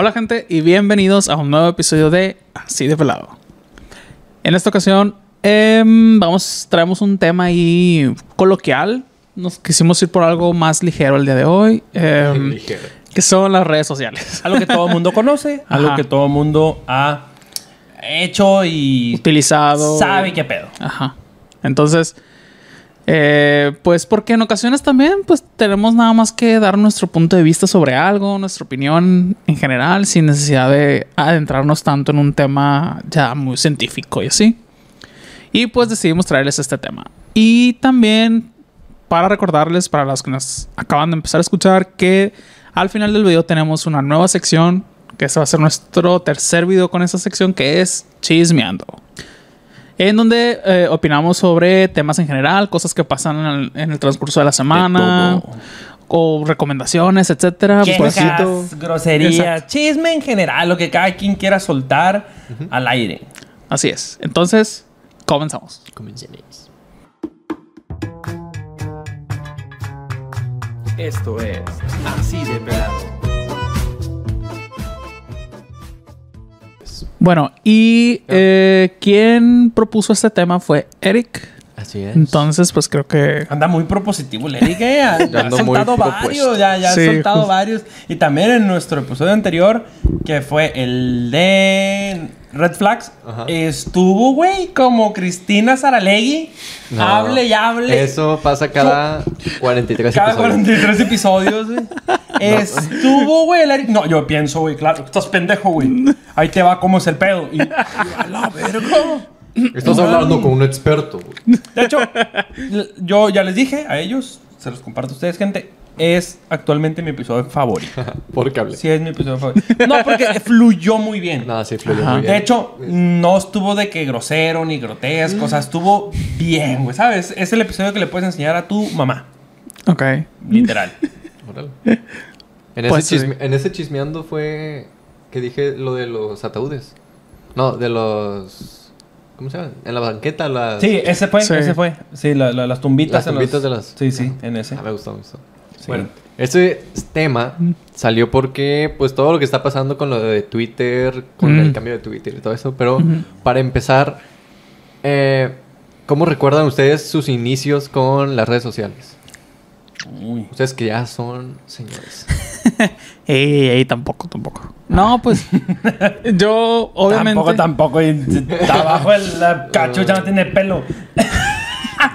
Hola gente y bienvenidos a un nuevo episodio de Así de Pelado. En esta ocasión em, vamos, traemos un tema ahí coloquial. Nos quisimos ir por algo más ligero el día de hoy. em, Ligero. que son las redes sociales. Algo que todo el mundo conoce, algo Ajá. que todo el mundo ha hecho y Utilizado. sabe qué pedo. Ajá. Entonces, eh, pues porque en ocasiones también, pues tenemos nada más que dar nuestro punto de vista sobre algo, nuestra opinión en general, sin necesidad de adentrarnos tanto en un tema ya muy científico y así. Y pues decidimos traerles este tema. Y también para recordarles, para los que nos acaban de empezar a escuchar, que al final del video tenemos una nueva sección, que ese va a ser nuestro tercer video con esa sección, que es Chismeando en donde eh, opinamos sobre temas en general, cosas que pasan en el, en el transcurso de la semana, todo. o recomendaciones, etcétera. Pues, Quejas, groserías, Exacto. chisme en general, lo que cada quien quiera soltar al aire. así es. Entonces, comenzamos. Comencemos. Esto es Así de Pelado. Bueno, y eh, quien propuso este tema fue Eric. Así es. Entonces, pues creo que Anda muy propositivo el Eric, ¿eh? Ha soltado varios, ya, ya ha Sí, soltado justo. varios. Y también en nuestro episodio anterior, que fue el de Red Flags, Ajá. estuvo, güey, como Cristina Saralegui. No, hable y hable. Eso pasa cada 43 Cada episodios. 43 episodios, güey. Estuvo, güey, el Eric. No, yo pienso, güey, claro, estás pendejo, güey. Ahí te va cómo es el pedo. Y, a la verga. Estás hablando con un experto. güey. De hecho, yo ya les dije a ellos, se los comparto a ustedes, gente. Es actualmente mi episodio favorito. Por cable. Sí, es mi episodio favorito. No, porque fluyó muy bien. Nada, sí, fluyó Ajá. muy bien. De hecho, no estuvo de que grosero ni grotesco. O sea, estuvo bien, güey. ¿Sabes? Es el episodio que le puedes enseñar a tu mamá. Ok. Literal. Órale. En, Pues ese sí. chisme- en ese chismeando fue que dije lo de los ataúdes. No, de los... ¿Cómo se llama? En la banqueta, las... Sí, ese fue, Sí. ese fue. Sí, la- la- las tumbitas. Las los- tumbitas de las- Sí, sí, en ese. Ah, me gustó, me gustó. Sí. Bueno, este tema salió porque, pues, todo lo que está pasando con lo de Twitter, con Mm. el cambio de Twitter y todo eso. Pero, para empezar, eh, ¿cómo recuerdan ustedes sus inicios con las redes sociales? Uy. Ustedes que ya son señores. Ey, ey, ey, tampoco, tampoco. No, pues yo obviamente... Tampoco, tampoco. y Está abajo el la cachucha, no tiene pelo.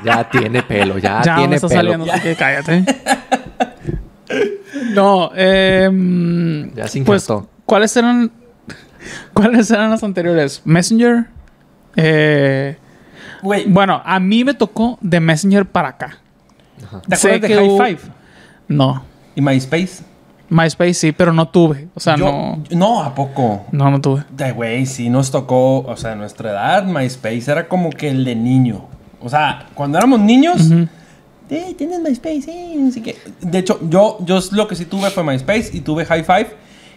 Ya tiene pelo, ya, ya me tiene está pelo. saliendo, así que cállate. no, eh, Ya se pues. ¿cuáles eran cuáles eran las anteriores? Messenger. Eh, bueno, a mí me tocó de Messenger para acá. ¿te sé acuerdas de que High Five? No, ¿Y MySpace? MySpace sí, pero no tuve. O sea, Yo- no, No, ¿a poco? no, no tuve. De güey, sí nos tocó, o sea, a nuestra edad, MySpace era como que el de niño. O sea, cuando éramos niños, Ujú. eh, tienes MySpace, eh, sé qué. De hecho, yo, yo lo que sí tuve fue MySpace y tuve High Five.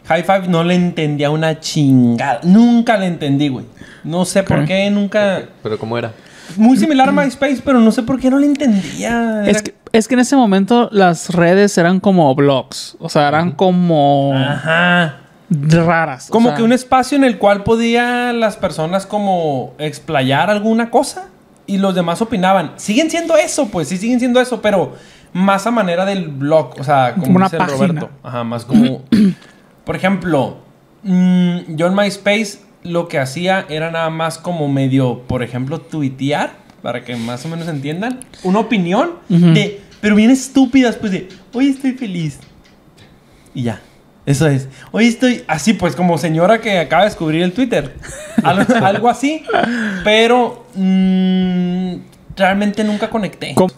High Five no le entendía una chingada. Nunca le entendí, güey. No sé por qué, nunca. Pero ¿cómo era? Muy similar a MySpace, pero no sé por qué no le entendía. Era- Es que, es que en ese momento las redes eran como blogs. O sea, eran como Ajá. raras. o Como sea, que un espacio en el cual podían las personas como explayar alguna cosa y los demás opinaban. Siguen siendo eso, pues sí siguen siendo eso, pero más a manera del blog, o sea, como, Como una dice página. Roberto. Ajá, más como... Por ejemplo, mm, yo en MySpace lo que hacía era nada más como medio, por ejemplo, tuitear, para que más o menos entiendan, una opinión de, pero bien estúpidas, pues de, hoy estoy feliz. Y ya. Eso es. Hoy estoy así, pues, como señora que acaba de descubrir el Twitter. Algo, algo así. Pero mm, realmente nunca conecté. ¿Cómo?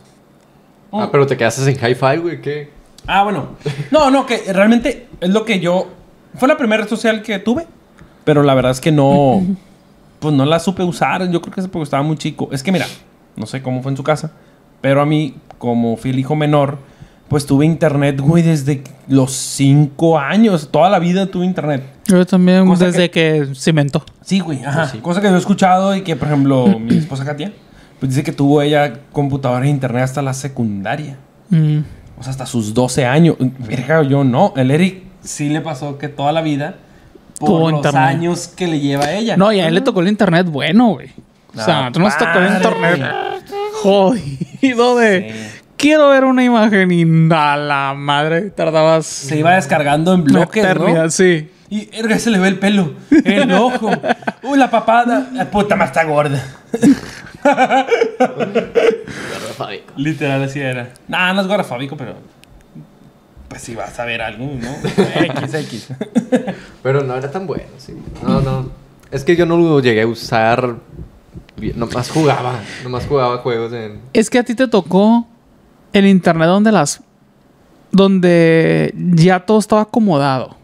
Oh. Ah, pero te quedaste en hi-fi, güey, ¿qué? Ah, bueno. No, no, que realmente es lo que yo. Fue la primera red social que tuve. Pero la verdad es que no. Pues no la supe usar. Yo creo que es porque estaba muy chico. Es que mira, no sé cómo fue en su casa. Pero a mí, como fui el hijo menor, pues tuve internet, güey, desde los cinco años. Toda la vida tuve internet. Yo también Cosa desde que... cimentó. Sí, güey, ajá. Pues sí. Cosa que yo he escuchado y que, por ejemplo, mi esposa Katia, pues dice que tuvo ella computadora e internet hasta la secundaria. Mm. O sea, hasta sus 12 años. Verga, yo no. El Eric sí le pasó que toda la vida por Tuvo los internet. años que le lleva a ella. No, y a él le tocó el internet bueno, güey. O sea, Ah, tú nos tocó el internet jodido de... Sí. Quiero ver una imagen y a la madre tardabas... Se iba descargando en bloques, eternidad, ¿no? sí. Y erga, se le ve el pelo, el ojo. Uy, la papada. Ah, Puta, más está gorda. Gordofóbico. Literal, así era. Nah, no es gordofóbico, pero. Pues si vas a ver algo, ¿no? X, X. Pero no era tan bueno, sí. No, no. Es que yo no lo llegué a usar. Nomás jugaba. Nomás jugaba juegos en. Es que a ti te tocó el internet donde las... Donde ya todo estaba acomodado.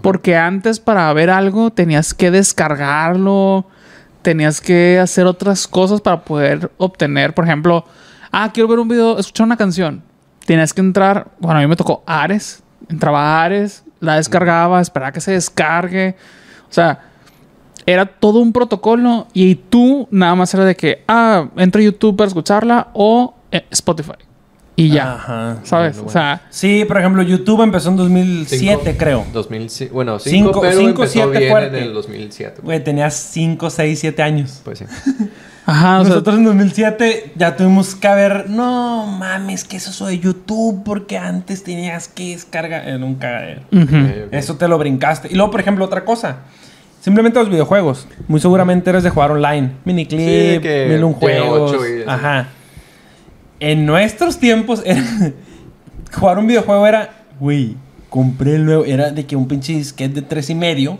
Porque antes para ver algo tenías que descargarlo, tenías que hacer otras cosas para poder obtener, por ejemplo, ah, quiero ver un video, escuchar una canción. Tenías que entrar, bueno, a mí me tocó Ares, entraba a Ares, la descargaba, esperaba que se descargue. O sea, era todo un protocolo y tú nada más era de que, ah, entro a YouTube para escucharla o eh, Spotify. Y ya, Ajá. ¿sabes? Bueno, O sea, Sí, por ejemplo, YouTube empezó en 2007, Cinco- creo. 2005. Bueno, 5, Cinco- pero cinco, empezó siete bien fuerte. en el 2007. Güey, tenías 5, 6, 7 años. Pues sí. ajá, o sea, Nosotros en 2007 ya tuvimos que ver, no mames, que eso es de YouTube, porque antes tenías que descargar en un cagadero. ujú. Ok, ok. Eso te lo brincaste. Y luego, por ejemplo, otra cosa. Simplemente los videojuegos. Muy seguramente eres de jugar online. Miniclip, Sí, mil un juegos. ocho y así. Ajá. En nuestros tiempos, jugar un videojuego era, güey, compré el nuevo. Era de que un pinche disquete de tres y medio,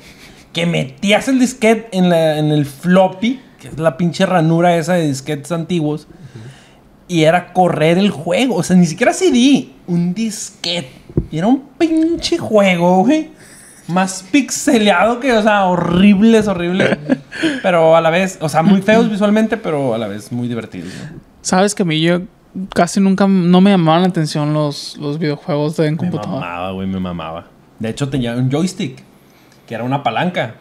que metías el disquete en, la- en el floppy, que es la pinche ranura esa de disquetes antiguos, y era correr el juego. O sea, ni siquiera CD, un disquete. Y era un pinche juego, güey. Más pixeleado que, o sea, horribles, horribles. pero a la vez, o sea, muy feos visualmente, pero a la vez muy divertidos. Sabes que a mí yo casi nunca no me llamaban la atención los, los videojuegos de en Me computadora. mamaba, güey, me mamaba. De hecho, tenía un joystick, que era una palanca.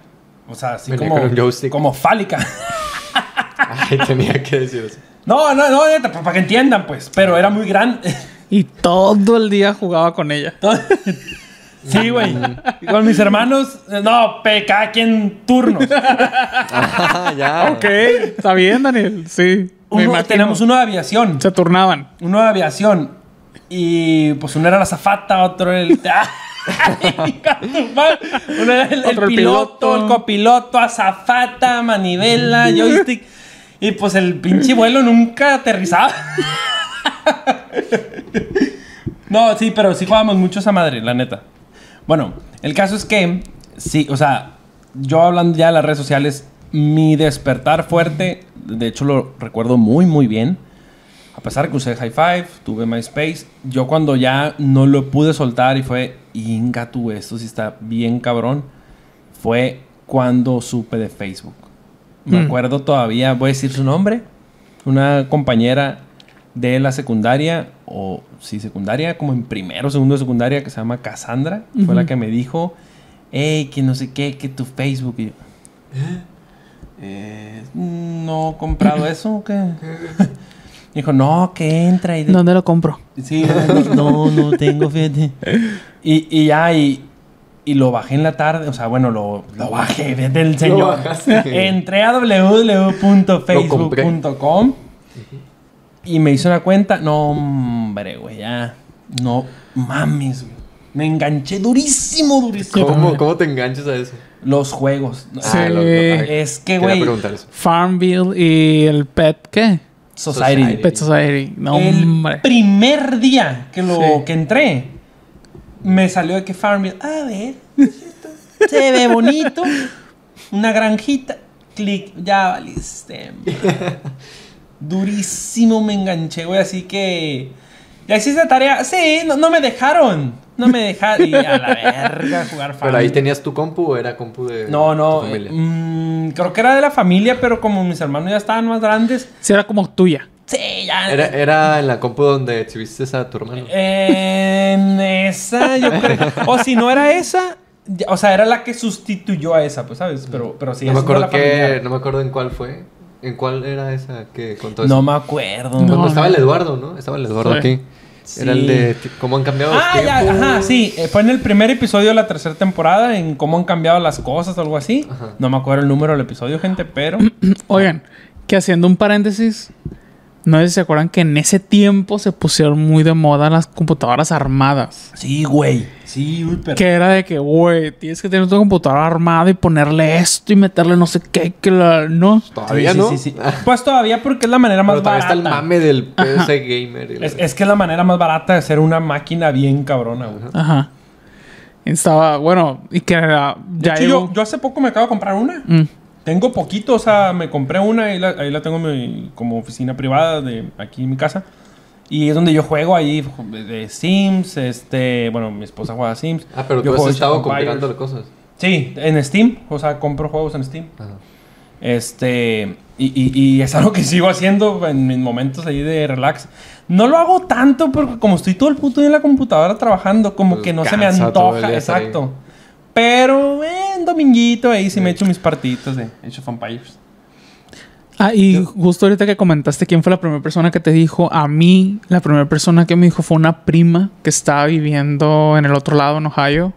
O sea, así Venía como, como fálica. Ay, tenía que decir eso. No, no, no, para que entiendan, pues. Pero era muy grande. Y todo el día jugaba con ella. Sí, güey. Y Con mis hermanos, no, cada quien turnos. Ah, ya. Ok, está bien, Daniel. Sí. Uno- tenemos uno de aviación. Se turnaban. Uno de aviación. Y pues uno era la zafata, otro era el. uno era el, el Otro el piloto, piloto. el copiloto, azafata, manivela, joystick. Y pues el pinche vuelo nunca aterrizaba. no, sí, pero sí jugábamos mucho esa madre, la neta. Bueno, el caso es que, sí, o sea, yo hablando ya de las redes sociales, mi despertar fuerte, de hecho lo recuerdo muy, muy bien. A pesar que usé High Five, tuve MySpace, yo cuando ya no lo pude soltar y fue, inga tú, esto sí está bien cabrón, fue cuando supe de Facebook. Me Mm. acuerdo todavía, voy a decir su nombre, una compañera de la secundaria, o sí, secundaria, como en primero o segundo de secundaria, que se llama Cassandra, fue la que me dijo, hey, que no sé qué, que tu Facebook. Y yo, "Eh, no he comprado eso, ¿o qué? Dijo, no, que entra y... de- ¿Dónde lo compro? Sí, no, no tengo, fíjate. Y, y ya, y, y lo bajé en la tarde, o sea, bueno, lo, lo bajé desde el señor. Entré a www.facebook.com y me hice una cuenta. No, hombre, güey, ya. No mames, güey. Me enganché durísimo, durísimo. ¿Cómo, ¿Cómo te enganchas a eso? Los juegos. Sí. Ah, lo- lo- Es que, güey. Farmville y el Pet, ¿qué? Society. Society. Pet Society. No, el hombre. primer día que lo Sí. que entré, me salió de que Farmville. A ver, se ve bonito. Una granjita. Clic, ya valiste. Durísimo me enganché, güey. Así que. Ya hiciste tarea. Sí, no, no me dejaron. No me dejaron. Y a la verga jugar Farmville. ¿Pero ahí tenías tu compu o era compu de No, no. tu familia? mm, creo que era de la familia, pero como mis hermanos ya estaban más grandes. Si era como tuya. Sí, ya. Era, era en la compu donde exhibiste a tu hermano. En esa, yo creo. O si no era esa, ya- o sea, era la que sustituyó a esa, pues, ¿sabes? Pero, pero sí, no, me acuerdo la que, familiar. no me acuerdo en cuál fue. ¿En cuál era esa que contó eso? No me acuerdo. No. Cuando estaba el Eduardo, ¿no? Estaba el Eduardo Sí. aquí. Era el de cómo han cambiado los Ah, ya, ajá, sí. Eh, Fue en el primer episodio de la tercera temporada en cómo han cambiado las cosas o algo así. Ajá. No me acuerdo el número del episodio, gente, pero... Oigan, que haciendo un paréntesis, no sé si se acuerdan que en ese tiempo se pusieron muy de moda las computadoras armadas. Sí, güey. Sí, uy, pero... Que era de que, güey, tienes que tener tu computadora armada y ponerle esto y meterle no sé qué, que la... No. Todavía Sí, no. sí, sí, sí. Pues todavía porque es la manera más Pero todavía barata. está el mame del PC gamer. la- Es, es que es la manera más barata de hacer una máquina bien cabrona, güey. Ajá. Estaba, bueno, y que era- De ya hecho, llegó- yo, yo hace poco me acabo de comprar una. Mm. Tengo poquito, o sea, me compré una y la- ahí la tengo en mi- como oficina privada de aquí en mi casa. Y es donde yo juego ahí de Sims, este, bueno, mi esposa juega Sims. Ah, pero yo tú has estado comprando cosas. Sí, en Steam, o sea, compro juegos en Steam. Ajá. Este, y, y- y es algo que sigo haciendo en mis momentos ahí de relax. No lo hago tanto porque como estoy todo el puto día en la computadora trabajando, como Pues que no se me antoja, exacto. Pero, eh, dominguito ahí sí me echo mis partiditos de Age of Empires. Ah, y justo ahorita que comentaste quién fue la primera persona que te dijo, a mí la primera persona que me dijo fue una prima que estaba viviendo en el otro lado, en Ohio.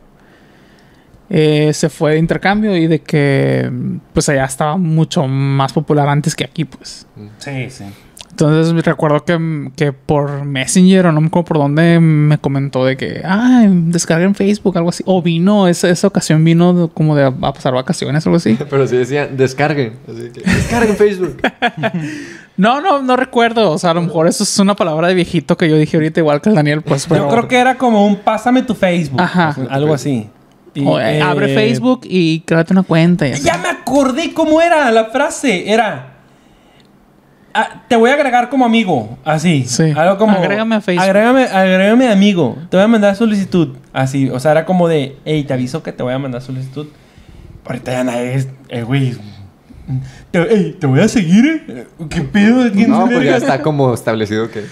Eh, se fue de intercambio y de que pues allá estaba mucho más popular antes que aquí, pues. Sí, sí. Entonces recuerdo que, que por Messenger o no me acuerdo por dónde me comentó de que, ah, descarguen Facebook, algo así. O vino, esa, esa ocasión vino de- como de a, a pasar vacaciones o algo así. Pero sí decían, descarguen. Así que, descarguen Facebook. No, no, no recuerdo. O sea, a lo mejor eso es una palabra de viejito que yo dije ahorita, igual que el Daniel, pues. Yo pero- creo que era como un pásame tu Facebook. Ajá. Algo así. Y, O, eh, eh, abre Facebook y créate una cuenta. y. Ya me acordé cómo era la frase. Era. Ah, te voy a agregar como amigo. Así. Sí. Algo como. Agrégame a Facebook. Agrégame, agrégame amigo. Te voy a mandar solicitud. Así. O sea, era como de. Hey, te aviso que te voy a mandar solicitud. Ahorita ya nadie es. Eh, güey. Te, ey, te voy a seguir. eh. ¿Qué pedo? ¿Quién No, pues ya está como establecido que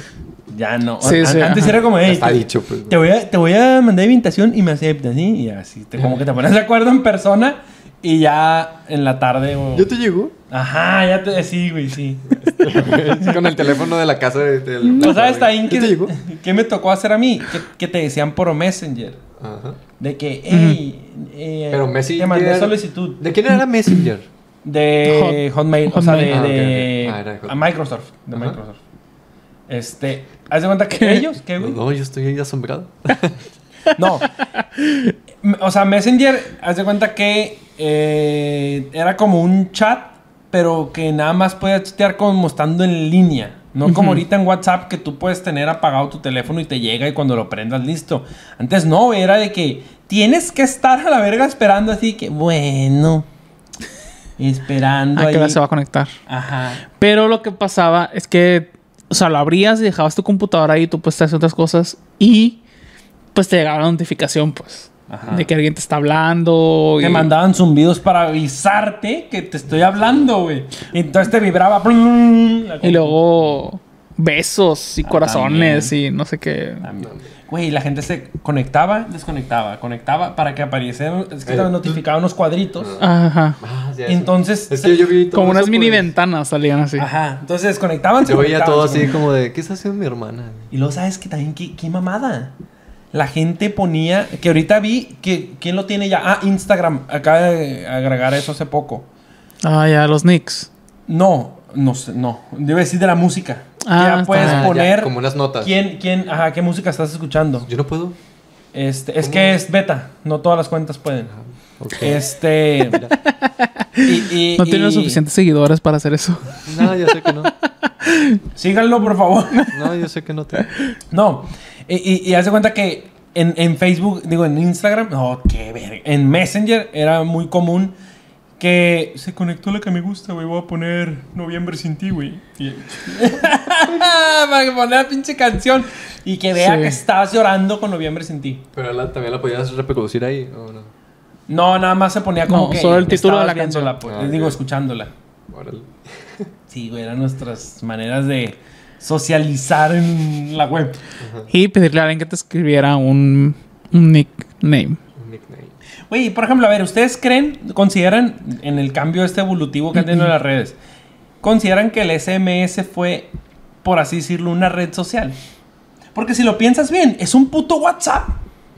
Ya no. Sí, sí, Antes ajá. era como, ya hey, está te, dicho. Pues, te voy a, te voy a mandar invitación y me aceptas, ¿sí? Y así, te- como que te pones de acuerdo en persona y ya en la tarde o... ¿Ya te llegó? Ajá, ya te... Sí, güey, sí. Con el teléfono de la casa de, del- ¿Tú sabes también ¿Ya te qué, llegó? qué me tocó hacer a mí? Que, que te decían por Messenger. Ajá. De que, hey, eh, Pero Messenger... te mandé solicitud. ¿De quién era Messenger? De Hotmail, o sea, de. Ah. Ah, era a. Microsoft. De Ajá. Microsoft. Este, haz de cuenta que ellos, ¿qué, güey? No, yo estoy ahí asombrado. No. O sea, Messenger, haz de cuenta que eh, era como un chat, pero que nada más podías chatear como estando en línea. No como ahorita en WhatsApp que tú puedes tener apagado tu teléfono y te llega y cuando lo prendas listo. Antes no, era de que tienes que estar a la verga esperando así que, bueno, esperando ¿A qué ahí. hora se va a conectar? Ajá. Pero lo que pasaba es que, o sea, lo abrías y dejabas tu computadora ahí, tú puedes hacer otras cosas y pues te llegaba la notificación, pues, Ajá. de que alguien te está hablando. Te y- mandaban zumbidos para avisarte que te estoy hablando, güey. Y entonces te vibraba. blum, Y luego besos y Ah, corazones y no sé qué. Güey, la gente se conectaba, desconectaba, conectaba para que aparecieran, es que te Eh, notificaban unos cuadritos. Ajá. Ah. Entonces, Es que yo vi Como unas mini pues. ventanas salían así. Ajá, entonces desconectaban, se Yo veía todo así como de, ¿qué está haciendo mi hermana? Y luego, ¿sabes que también qué, qué mamada? La gente ponía, que ahorita vi, que ¿quién lo tiene ya? Ah, Instagram, acaba de agregar eso hace poco. Ah, ya, los Knicks. No, no sé, no, debe decir de la música. Ah, ya puedes Ah, ya, poner como unas notas. quién, quién, ajá, qué música estás escuchando. Yo no puedo. Este, es ¿Cómo? que es beta, no todas las cuentas pueden. Ok. Este. y, y- No tienen y- suficientes seguidores para hacer eso. No, yo sé que no. Síganlo, por favor. No, yo sé que no te. no. Y, y, y haz de cuenta que en, en Facebook, digo, en Instagram, no, qué verga. En Messenger era muy común que se conectó la que me gusta, güey. Voy a poner Noviembre sin ti, güey. Y- Para que poner la pinche canción y que vea Sí. que estás llorando con Noviembre sin ti. Pero la- también la podías reproducir ahí, ¿o no? No, nada más se ponía como No, que. solo el título de estabas la canción. pues, Ah, digo, escuchándola. Órale. Sí, güey, eran nuestras maneras de socializar en la web. Y pedirle a alguien que te escribiera un, un nickname. Un nickname. Güey, por ejemplo, a ver, ¿ustedes creen, consideran en el cambio este evolutivo que han tenido las redes, consideran que el SMS fue, por así decirlo, una red social? Porque si lo piensas bien, es un puto WhatsApp.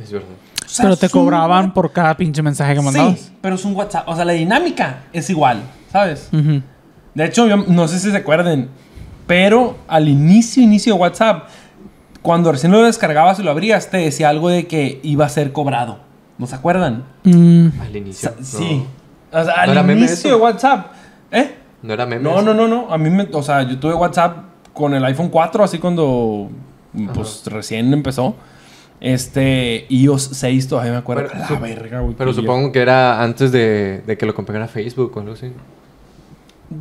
Es verdad. O sea, Pero te un cobraban por cada pinche mensaje que mandabas. Sí, pero es un WhatsApp. O sea, la dinámica es igual, ¿sabes? De hecho, yo no sé si se acuerden, pero al inicio, inicio de WhatsApp, cuando recién lo descargabas y lo abrías, te decía algo de que iba a ser cobrado. ¿No se acuerdan? Mm, Al O inicio. sea. Sí. O sea, ¿No al inicio de WhatsApp. ¿Eh? No era meme. No, no, no, no. A mí me, o sea, yo tuve WhatsApp con el iPhone 4, así cuando pues recién empezó. Este, iOS 6 todavía me acuerdo. Pero La verga, güey, Pero supongo que era antes de, de que lo comprara Facebook o algo así.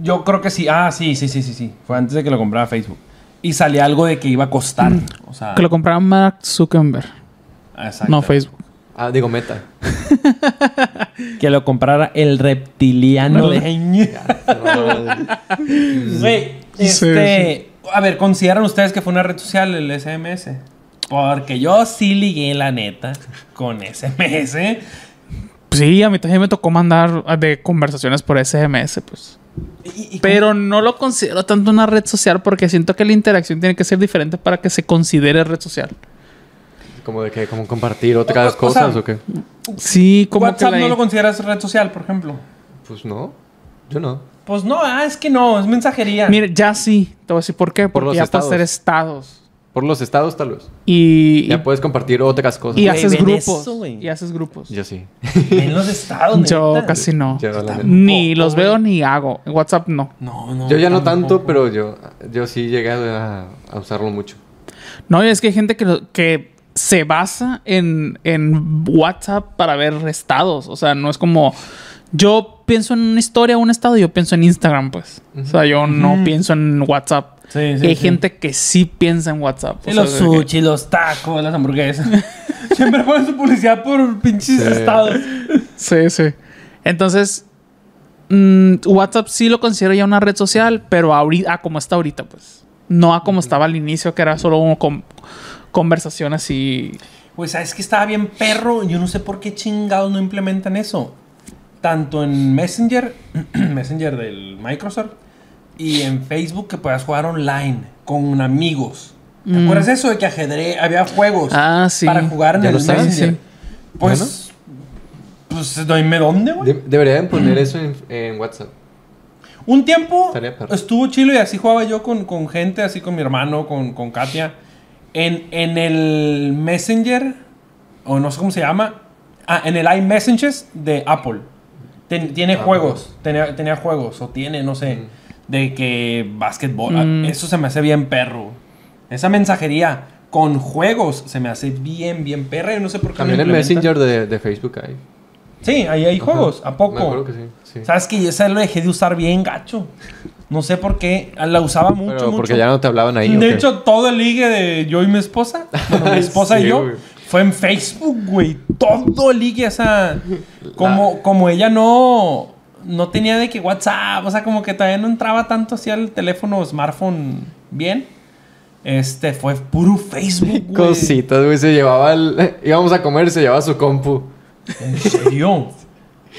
Yo creo que sí. Ah, sí, sí, sí, sí, sí. Fue antes de que lo comprara Facebook. Y salía algo de que iba a costar. O sea, que lo compraba Mark Zuckerberg, exacto. no Facebook. Ah, digo Meta. Que lo comprara el reptiliano de Güey, Sí, este. A ver, ¿consideran ustedes que fue una red social el SMS? Porque yo sí ligué, la neta, con SMS. Sí, a mí también me tocó mandar de conversaciones por SMS, pues. Y- y Pero no lo considero tanto una red social porque siento que la interacción tiene que ser diferente para que se considere red social. Como de que, como compartir otras O- o- o cosas sea, o qué. Sí, como WhatsApp que la- no lo consideras red social, por ejemplo. Pues no. Yo no. Pues no, ah, es que no, es mensajería. Mire, ya sí. Te voy a decir por qué. Por Porque los ya puedes estados. hacer estados. Por los estados, tal vez. Y, Ya puedes compartir otras cosas. y haces grupos. eso, y haces grupos. Yo sí. En los estados, Yo neta. casi no. Yo. Ni los veo ni hago. En WhatsApp no. No, no. Yo ya no tanto, pero yo, yo sí llegué a, a usarlo mucho. No, y es que hay gente que, lo- que se basa en, en WhatsApp para ver estados. O sea, no es como. Yo pienso en una historia o un estado, yo pienso en Instagram, pues. O sea, yo no pienso en WhatsApp. Sí, Y hay sí. gente que sí piensa en WhatsApp. Sí, O sea, los que- sushi, los tacos, las hamburguesas. Siempre ponen su publicidad por pinches Sí. estados. Sí, sí. Entonces, mm, WhatsApp sí lo considero ya una red social, pero ahorita, a como está ahorita, pues. No a como estaba al inicio, que era solo un con- conversación así. Pues sabes que estaba bien perro. Yo no sé por qué chingados no implementan eso. Tanto en Messenger, Messenger del Microsoft, y en Facebook que puedas jugar online con amigos. ¿Te Mm. acuerdas de eso de que ajedrez había juegos Ah, sí. para jugar en Ya el Messenger? sí. Pues, pues dime dónde, güey. De- deberían poner eso en, en WhatsApp. Un tiempo estuvo chilo y así jugaba yo con, con gente, así con mi hermano, con, con Katia. En, en el Messenger, o no sé cómo se llama, ah, en el iMessages de Apple. Ten- tiene Ah, juegos, tenía, tenía juegos, o tiene, no sé, de que básquetbol. ah, Mm. Eso se me hace bien perro. Esa mensajería con juegos se me hace bien, bien perra. Yo no sé por qué. También el. Messenger de, de Facebook hay. Sí, ahí hay juegos. ¿a poco? Me acuerdo que sí. sí. ¿Sabes que esa lo dejé de usar bien gacho? No sé por qué. La usaba mucho, Pero mucho. porque ya no te hablaban ahí. ¿o de hecho, todo el ligue de yo y mi esposa, bueno, mi esposa Sí, y yo, güey. fue en Facebook, güey. Todo el ligue, esa. Como, como ella no. No tenía de que WhatsApp, o sea, como que todavía no entraba tanto hacia el teléfono smartphone bien. Este fue puro Facebook, güey. Cositas, güey. Se llevaba el... Íbamos a comer y se llevaba su compu. ¿En serio?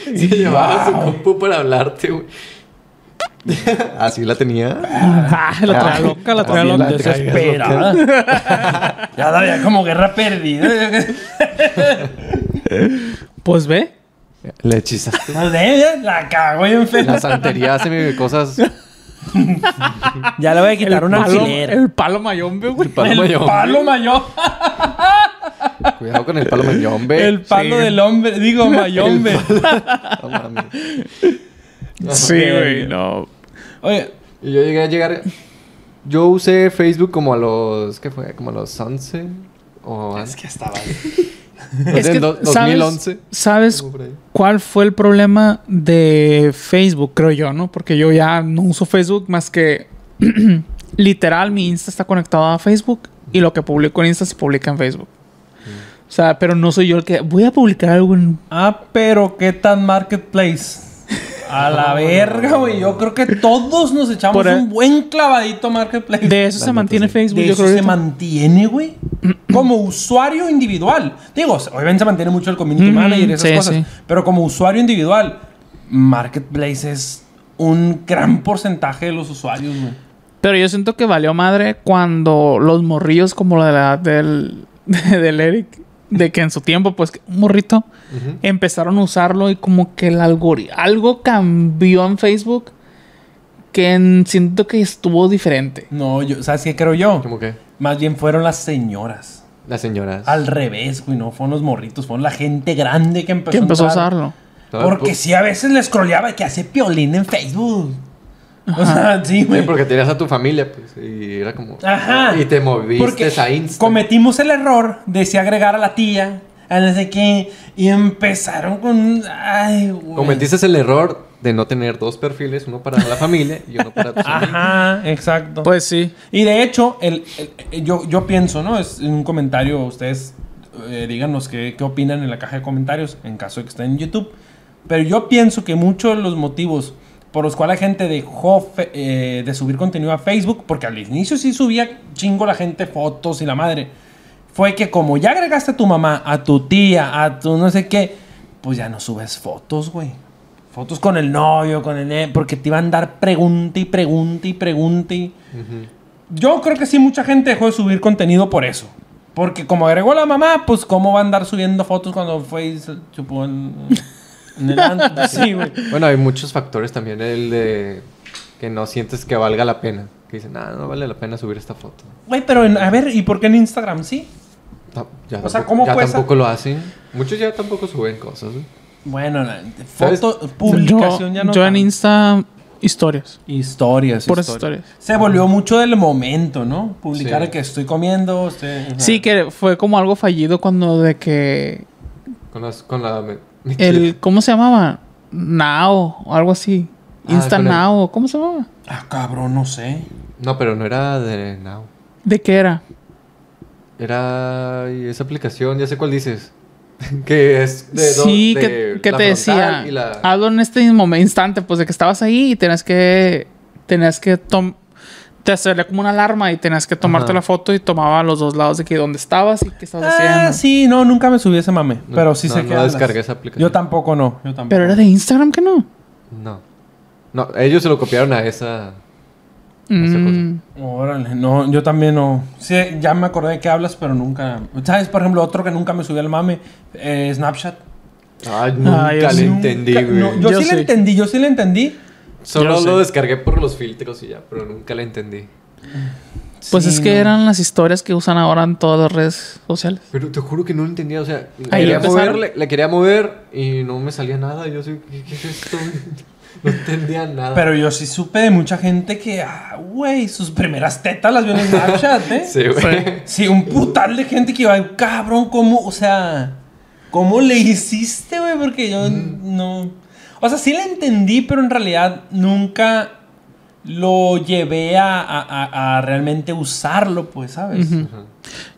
Se llevaba su compu para hablarte, güey. Así la tenía. Ah, la traía Ah. loca, la traía loca. Desesperada. ya la veía como guerra perdida. Pues ve. Le hechizaste. No sé, la cago bien feo. La santería hace cosas. Ya le voy a quitar un palo, alfiler. el palo mayombe, güey. palo El mayombe. palo mayor. Cuidado con el palo mayombe. El palo Sí. del hombre. Digo, mayombe. No. Sí, güey, no. Oye, Y yo llegué a llegar. Yo usé Facebook como a los. ¿Qué fue? Como a los 11. O antes. que estaba. Es que, do- ¿sabes, 2011. ¿sabes ahí. cuál fue el problema de Facebook, creo yo, no? Porque yo ya no uso Facebook más que literal mi Insta está conectado a Facebook y lo que publico en Insta se publica en Facebook. O sea, pero no soy yo el que voy a publicar algo en... Ah, pero ¿qué tan marketplace? A la verga, güey. Yo creo que todos nos echamos Por un buen clavadito marketplace. De eso La se mantiene sí. Facebook, De yo eso creo. se mantiene, güey. Como usuario individual. Digo, obviamente se mantiene mucho el community manager y esas sí, cosas. sí. Pero como usuario individual, Marketplace es un gran porcentaje de los usuarios, güey. Pero yo siento que valió madre cuando los morrillos como la de la del, del Eric, de que en su tiempo, pues, un morrito, empezaron a usarlo y como que el algoritmo, algo cambió en Facebook que en- siento que estuvo diferente. No, yo, ¿sabes qué creo yo? ¿Cómo que? Más bien fueron las señoras. Las señoras. Al revés, güey, no fueron los morritos, fueron la gente grande que empezó, Que empezó a usarlo. Porque sí, a veces le scrolleaba que hace piolín en Facebook. O sea, sí, porque tenías a tu familia, pues, y era como... Ajá. Y te moviste Porque a Insta. cometimos el error de sí agregar a la tía, a no sé qué, y empezaron con... Ay, güey. Cometiste el error de no tener dos perfiles, uno para la familia y uno para tus amigos. Ajá, exacto. Pues sí. Y de hecho, el, el- el- yo, yo pienso, ¿no? Es un comentario, ustedes eh, díganos qué, qué opinan en la caja de comentarios, en caso de que estén en YouTube. Pero yo pienso que muchos de los motivos por los cuales la gente dejó eh, de subir contenido a Facebook, porque al inicio sí subía chingo la gente fotos y la madre, fue que como ya agregaste a tu mamá, a tu tía, a tu no sé qué, pues ya no subes fotos, güey. Fotos con el novio, con el... Porque te iban a dar pregunta y pregunta y pregunta y... Ujú. Yo creo que sí, mucha gente dejó de subir contenido por eso. Porque como agregó la mamá, pues cómo va a andar subiendo fotos cuando fue y se chupó en, en el antro? Sí, güey. Bueno, hay muchos factores también. El de que no sientes que valga la pena. Que dicen, ah, no vale la pena subir esta foto. Güey, pero en- a ver, ¿y por qué en Instagram sí? Ta- Ya O sea, tampoco- ¿cómo ya tampoco lo hacen. Muchos ya tampoco suben cosas. ¿eh? Bueno, la ¿Sabes? foto, publicación yo, ya no. yo en tanto. Insta, historias. Historias. Puras historias. Se volvió mucho del momento, ¿no? Publicar Sí. que estoy comiendo. estoy- ajá. Sí, que fue como algo fallido cuando de que Con, las, con la... me- el ¿cómo se llamaba? Now o algo así. Ah, Insta el- Now, ¿cómo se llamaba? Ah, cabrón, no sé. No, pero no era de Now. ¿De qué era? Era esa aplicación, ya sé cuál dices. que es de do- sí, de que, que la te decía. la- Hazlo en este mismo instante, pues de que estabas ahí y tenías que. Tenías que tom te hacía como una alarma y tenías que tomarte Ajá. la foto y tomaba los dos lados de que dónde estabas y qué estabas Ah, haciendo. sí, no, nunca me subí ese mame. No, pero sí no, sé no que. hablas. descargué esa aplicación. Yo tampoco no. Yo tampoco. Pero era de Instagram que no. No. No, ellos se lo copiaron a esa... Mm, Órale, no, yo también no. Sí, ya me acordé de qué hablas, pero nunca. ¿Sabes? Por ejemplo, otro que nunca me subí al mame, eh, Snapchat. Ay, nunca Ay, le entendí, güey. no, yo, Yo sí, sí. le entendí, yo sí le entendí. Solo sé. lo descargué por los filtros y ya, pero nunca le entendí. Pues Sí, es que no. eran las historias que usan ahora en todas las redes sociales. Pero te juro que no lo entendía, o sea, Ahí quería, mover, le, le quería mover y no me salía nada. Yo soy, ¿qué, qué es esto? No entendía nada. Pero yo sí supe de mucha gente que, ah, güey, sus primeras tetas las vio en Snapchat, ¿eh? Sí, güey. Sí, un putal de gente que iba, cabrón, ¿cómo? O sea, ¿cómo le hiciste, güey? Porque yo no. O sea, sí le entendí, pero en realidad nunca lo llevé a, a- a- a realmente usarlo, pues, ¿sabes?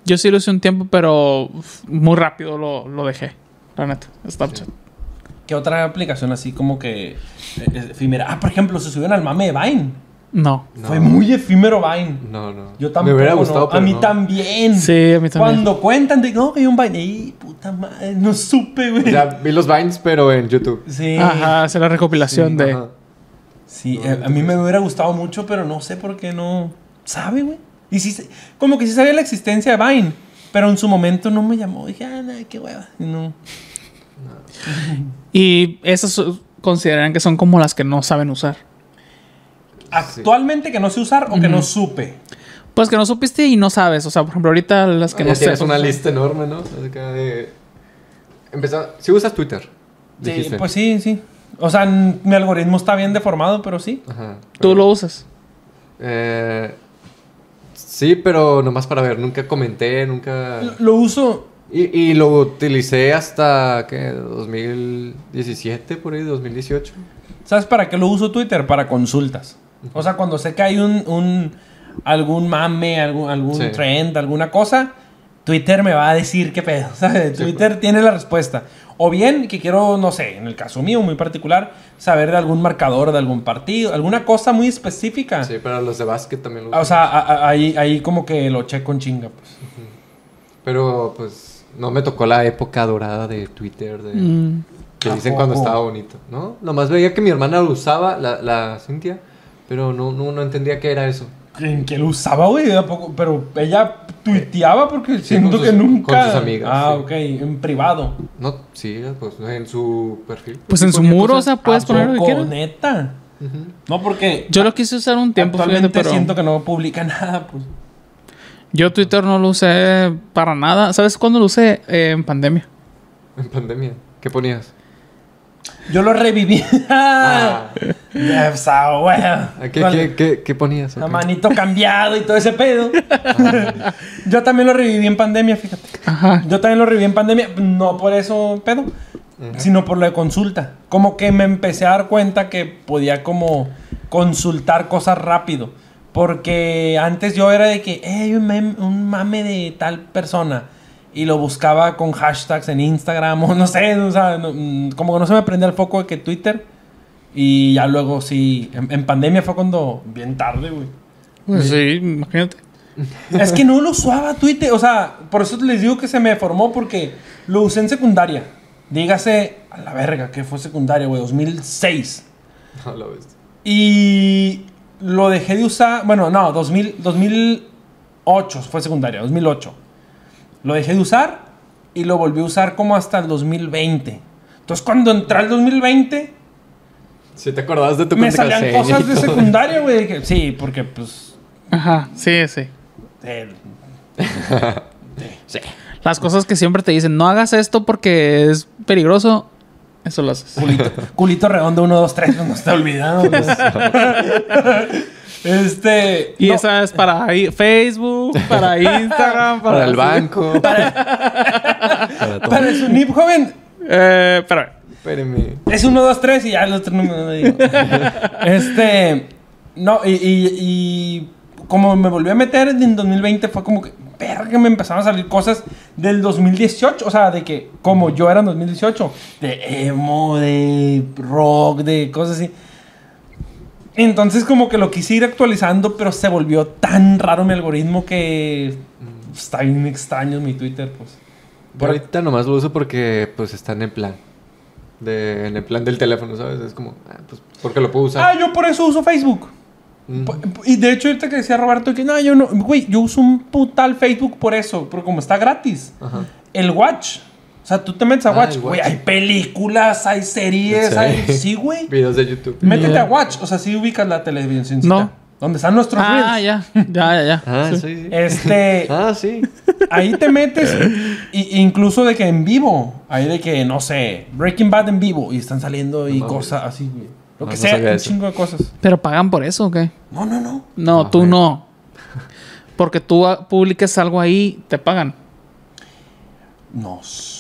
Yo sí lo hice un tiempo, pero muy rápido lo, lo dejé. La neta, Snapchat. ¿Qué otra aplicación así como que eh, efímera? Ah, por ejemplo, se subieron al mame de Vine. No. No. Fue muy efímero Vine. No, no. Yo tampoco. Me hubiera no. gustado, pero A mí no. también. Sí, a mí también. Cuando cuentan de no, que hay un Vine. ¡Ey, puta madre! No supe, güey. O sea, vi los Vines, pero en YouTube. Sí. Ajá, hacer la recopilación de. Ajá. Sí, No, eh, a mí me hubiera gustado mucho, pero no sé por qué no. ¿Sabe, güey? Y sí, como que sí sabía la existencia de Vine, pero en su momento no me llamó. Dije, ah, nada, qué hueva. Y no. Y esas consideran que son como las que no saben usar. Actualmente que no sé usar o que no supe. Pues que no supiste y no sabes. O sea, por ejemplo, ahorita las que ya no sé. tienes una lista enorme, ¿no? De... Empezar... Si usas Twitter, Sí, dijiste. pues sí, sí. O sea, mi algoritmo está bien deformado, pero sí. Ajá. Tú lo usas. Eh, sí, pero nomás para ver. Nunca comenté, nunca... Lo- Lo uso. Y, y lo utilicé hasta, ¿qué? 2017, por ahí, 2018. ¿Sabes para qué lo uso Twitter? Para consultas. O sea, cuando sé que hay un, un- algún mame, algún, algún Sí. trend, alguna cosa, Twitter me va a decir qué pedo. ¿sabes? Sí, Twitter tiene la respuesta. O bien que quiero, no sé, en el caso mío muy particular, saber de algún marcador de algún partido, alguna cosa muy específica. Sí, pero los de básquet también lo Ah. O sea, a- a- ahí, ahí como que lo checo en chinga. Pues. Pero, pues, no me tocó la época dorada de Twitter, de... Mm. Que ¿A dicen cuando estaba bonito, ¿no? Nomás veía que mi hermana lo usaba, la, la Cintia, pero no, no, no entendía qué era eso. ¿En qué lo usaba, güey? ¿A poco? Pero ella tuiteaba porque siento que nunca. con sus amigas, Ah, sí. ok, en privado. No, sí, pues en su perfil. Pues en su muro, o cosas- sea, puedes ¿A poner lo que neta. No, porque Yo lo quise usar un tiempo, fíjate, actualmente pero siento que no publica nada, pues. yo Twitter no lo usé para nada. ¿Sabes cuándo lo usé? Eh, en pandemia. En pandemia. ¿Qué ponías? Yo lo reviví. Ah. Ya, o sea, güey. ¿A ¿Qué, qué, qué, qué ponías? La Ok. manito cambiado y todo ese pedo. Yo también lo reviví en pandemia, fíjate. Ajá. Yo también lo reviví en pandemia, no por eso pedo, sino por lo de consulta. Como que me empecé a dar cuenta que podía como consultar cosas rápido. Porque antes yo era de que, hey, un, un mame de tal persona. Y lo buscaba con hashtags en Instagram o no sé, o sea, no- mm, como que no se me prendía el foco de que Twitter. Y ya luego sí, en, en pandemia fue cuando, bien tarde, güey. Pues sí, imagínate. Es que no lo usaba Twitter, o sea, por eso les digo que se me formó porque lo usé en secundaria. Dígase, a la verga, que fue secundaria, güey, 2006. No lo ves. Y lo dejé de usar, bueno, no, 2000, 2008 fue secundaria, 2008. Lo dejé de usar y lo volví a usar como hasta el 2020. Entonces cuando entré al 2020, Si te acordabas de tu me salían cosas de secundaria, güey. Sí, porque pues... Ajá, sí, sí. eh, Las cosas que siempre te dicen, no hagas esto porque es peligroso, eso lo haces. Culito, culito redondo 1, 2, 3, no está olvidado. este. Y no, esa es para Facebook, para Instagram, para, Para el banco. Para, todo. Para su NIP joven, Eh, espérame. Espérame. es 1, 2, 3 y ya el otro número no digo. Este. No, y, y, y como me volví a meter en 2020, fue como que. Verga, me empezaron a salir cosas del 2018. O sea, de que, como yo era en 2018, de emo, de rock, de cosas así. Entonces como que lo quise ir actualizando, pero se volvió tan raro mi algoritmo que está bien extraño mi Twitter, pues. Por ahorita nomás lo uso porque pues está en el plan. De, en el plan del teléfono, ¿sabes? Es como, ah, pues porque lo puedo usar. Ah, yo por eso uso Facebook. Mm. Y de hecho ahorita que decía Roberto que no, yo no, güey, yo uso un putal Facebook por eso, porque como está gratis. Ajá. El Watch. O sea, tú te metes a Ah, Watch, güey, hay películas, hay series, Sí. hay... Sí, güey. Videos de YouTube. Métete a Watch, o sea, sí ubicas la televisión. No. Donde están nuestros Ah, reels. ya, ya, ya, ya. Ah, Sí. sí, sí. Este, Ah, sí. ahí te metes, y, incluso de que en vivo, hay de que, no sé, Breaking Bad en vivo, y están saliendo y No cosas así, güey. Lo No, que no sea, un eso. chingo de cosas. ¿Pero pagan por eso o qué? No, no, no. No, No, tú güey. no. Porque tú ah, publiques algo ahí, te pagan. No sé,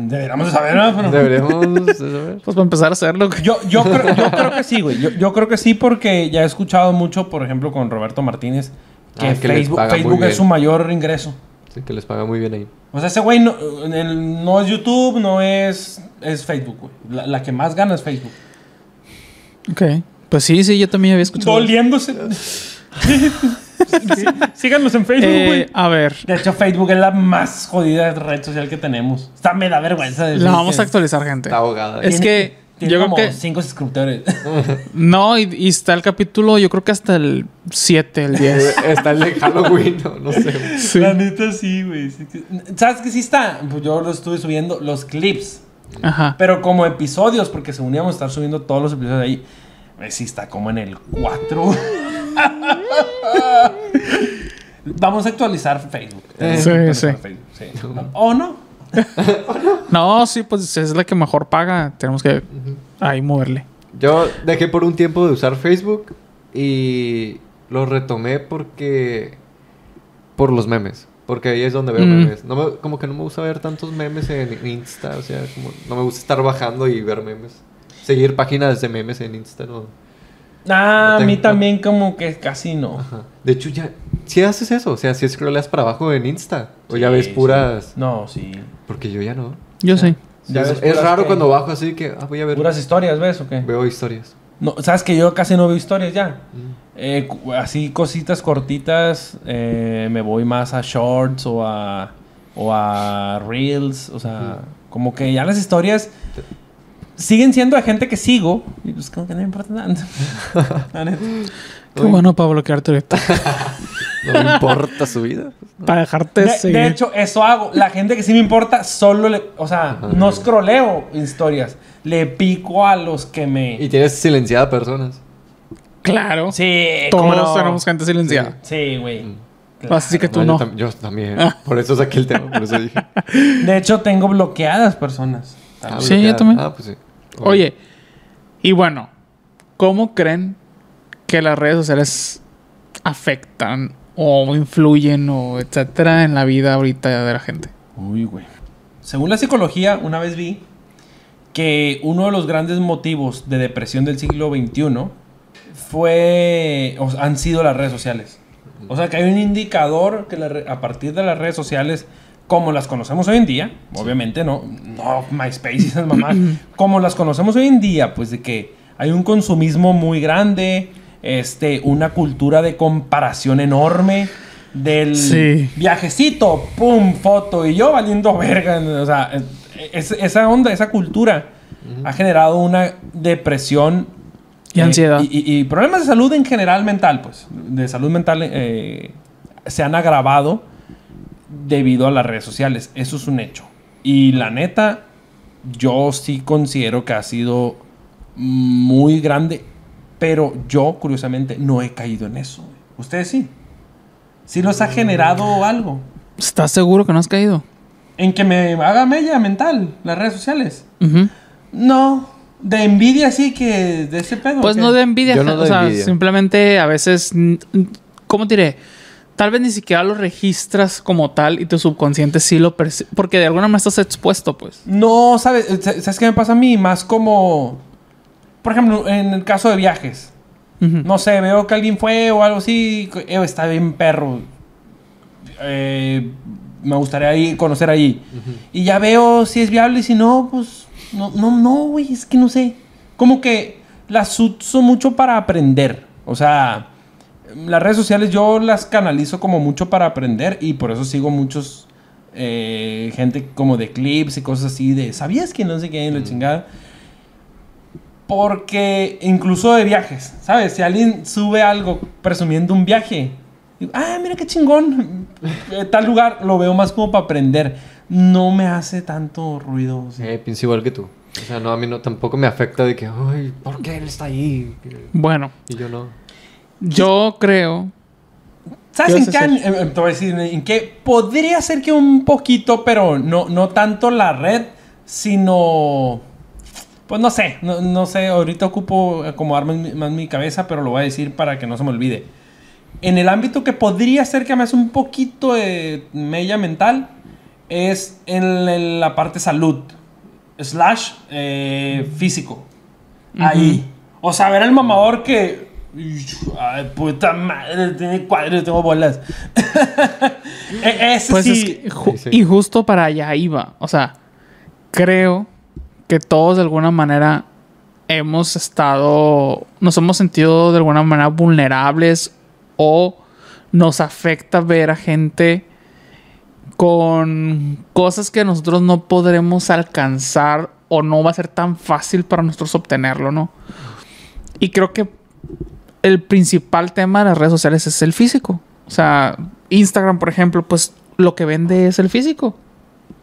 deberíamos de saber, ¿no? Pero- Deberíamos de saber. Pues para empezar a hacerlo. Yo, yo, creo, yo creo que sí, güey. Yo, yo creo que sí porque ya he escuchado mucho, por ejemplo, con Roberto Martínez, que, Ah, que Facebook, Facebook es su mayor ingreso. Sí, que les paga muy bien ahí. O sea, ese güey no, el- no es YouTube, no es, es Facebook, güey. La, la que más gana es Facebook. Ok. Pues sí, sí, yo también había escuchado. Doliéndose. Sí, Síganos en Facebook, güey. Eh, a ver, De hecho, Facebook es la más jodida red social que tenemos. Está, me da vergüenza decir la vamos a actualizar, gente. Está ahogada. Es que tiene yo creo como que- cinco suscriptores. No, y, y está el capítulo, yo creo que hasta el 7, el 10. Está el de Halloween, no, no sé. Sí. La neta sí, güey. ¿Sabes qué sí está? Pues yo lo estuve subiendo, los clips. Ajá. Pero como episodios, porque según íbamos a estar subiendo todos los episodios de ahí. Sí está como en el 4. Vamos a actualizar Facebook. Tenemos Sí, actualizar sí. Facebook, sí. ¿O no? No, sí, pues es la que mejor paga. Tenemos que ahí moverle. Yo dejé por un tiempo de usar Facebook y lo retomé porque... Por los memes. Porque ahí es donde veo Mm. memes. No me- como que no me gusta ver tantos memes en Insta. O sea, como no me gusta estar bajando y ver memes. Seguir páginas de memes en Insta, no. Ah, No a mí también como que casi no. Ajá. De hecho, ya... Si haces eso, o sea, si scrolleas para abajo en Insta. O ya Sí, ves sí. puras... No, sí. Porque yo ya no. Yo sí. Ya es ves es puras raro que- cuando bajo así que... Ah, voy a ver... ¿Puras historias ves o qué? Veo historias. No, ¿Sabes que yo casi no veo historias ya? Mm. Eh, así cositas cortitas, eh, me voy más a shorts o a, o a reels, o sea, como que ya las historias siguen siendo de gente que sigo y pues como que no me importa nada. La neta. Qué bueno para bloquearte ahorita. No me importa su vida. para dejarte De, seguir. de hecho, eso hago. La gente que sí me importa, solo le. O sea, no scrolleo historias. Le pico a los que me. Y tienes silenciada personas. claro. Sí, ¿cómo Todos no? tenemos gente silenciada. Sí, güey. Así que tú No, no. Yo, tam- yo también. Por eso saqué el tema, por eso dije. De hecho, tengo bloqueadas personas. Ah, Sí, yo también. Ah, pues sí. Oye, y bueno, ¿cómo creen que las redes sociales afectan o influyen o etcétera en la vida ahorita de la gente? Uy, güey. Según la psicología, una vez vi que uno de los grandes motivos de depresión del siglo XXI fue, o han sido las redes sociales. O sea, que hay un indicador que la a partir de las redes sociales, como las conocemos hoy en día, obviamente no, no MySpace y esas mamás, como las conocemos hoy en día, pues de que hay un consumismo muy grande, este, una cultura de comparación enorme del Sí. viajecito, pum, foto, y yo valiendo verga. O sea, es- esa onda, esa cultura ha generado una depresión Y ansiedad. Y, y- y problemas de salud en general mental, pues, de salud mental eh, se han agravado debido a las redes sociales. Eso es un hecho. Y la neta, yo sí considero que ha sido muy grande, pero yo, curiosamente, no he caído en eso. Ustedes sí. Sí los ha generado algo. ¿Estás seguro que no has caído? En que me haga mella mental las redes sociales. No. De envidia sí que de ese pedo. Pues ¿qué? no de envidia, Yo no o sea, envidia. simplemente a veces, ¿cómo te diré? Tal vez ni siquiera lo registras como tal y tu subconsciente sí lo percibe, porque de alguna manera estás expuesto, pues. No, ¿sabes? ¿Sabes qué me pasa a mí? Más como... Por ejemplo, en el caso de viajes. No sé, veo que alguien fue o algo así. eh, está bien perro. Eh, me gustaría ir, conocer ahí. Y ya veo si es viable y si no, pues... No, no, no, güey, es que no sé. Como que las uso mucho para aprender. O sea, las redes sociales yo las canalizo como mucho para aprender y por eso sigo muchos... eh, gente como de clips y cosas así de... ¿Sabías que no sé qué? La chingada. Porque incluso de viajes, ¿sabes? Si alguien sube algo presumiendo un viaje, digo, ah, mira qué chingón, eh, tal lugar, lo veo más como para aprender. No me hace tanto ruido. Eh, pienso igual que tú. O sea, no, a mí no, tampoco me afecta de que, ay, ¿por qué él está ahí? Bueno, Y yo no. Yo creo, ¿Sabes ¿Qué en vas qué? a an- eh, Te voy a decir en qué podría ser que un poquito, pero no, no tanto la red, sino... Pues no sé, no, no sé, ahorita ocupo acomodarme mi- más mi cabeza, pero lo voy a decir para que no se me olvide. En el ámbito que podría ser que me hace un poquito de mella mental, es en el- la parte salud, slash eh, físico. Ahí. O sea, ver al mamador que... Ay, puta madre, tiene cuadros, tengo bolas. E- Ese pues es que ju- Sí, sí. y justo para allá iba, o sea, creo que todos de alguna manera hemos estado, nos hemos sentido de alguna manera vulnerables o nos afecta ver a gente con cosas que nosotros no podremos alcanzar o no va a ser tan fácil para nosotros obtenerlo, ¿no? Y creo que el principal tema de las redes sociales es el físico. O sea, Instagram, por ejemplo, pues lo que vende es el físico.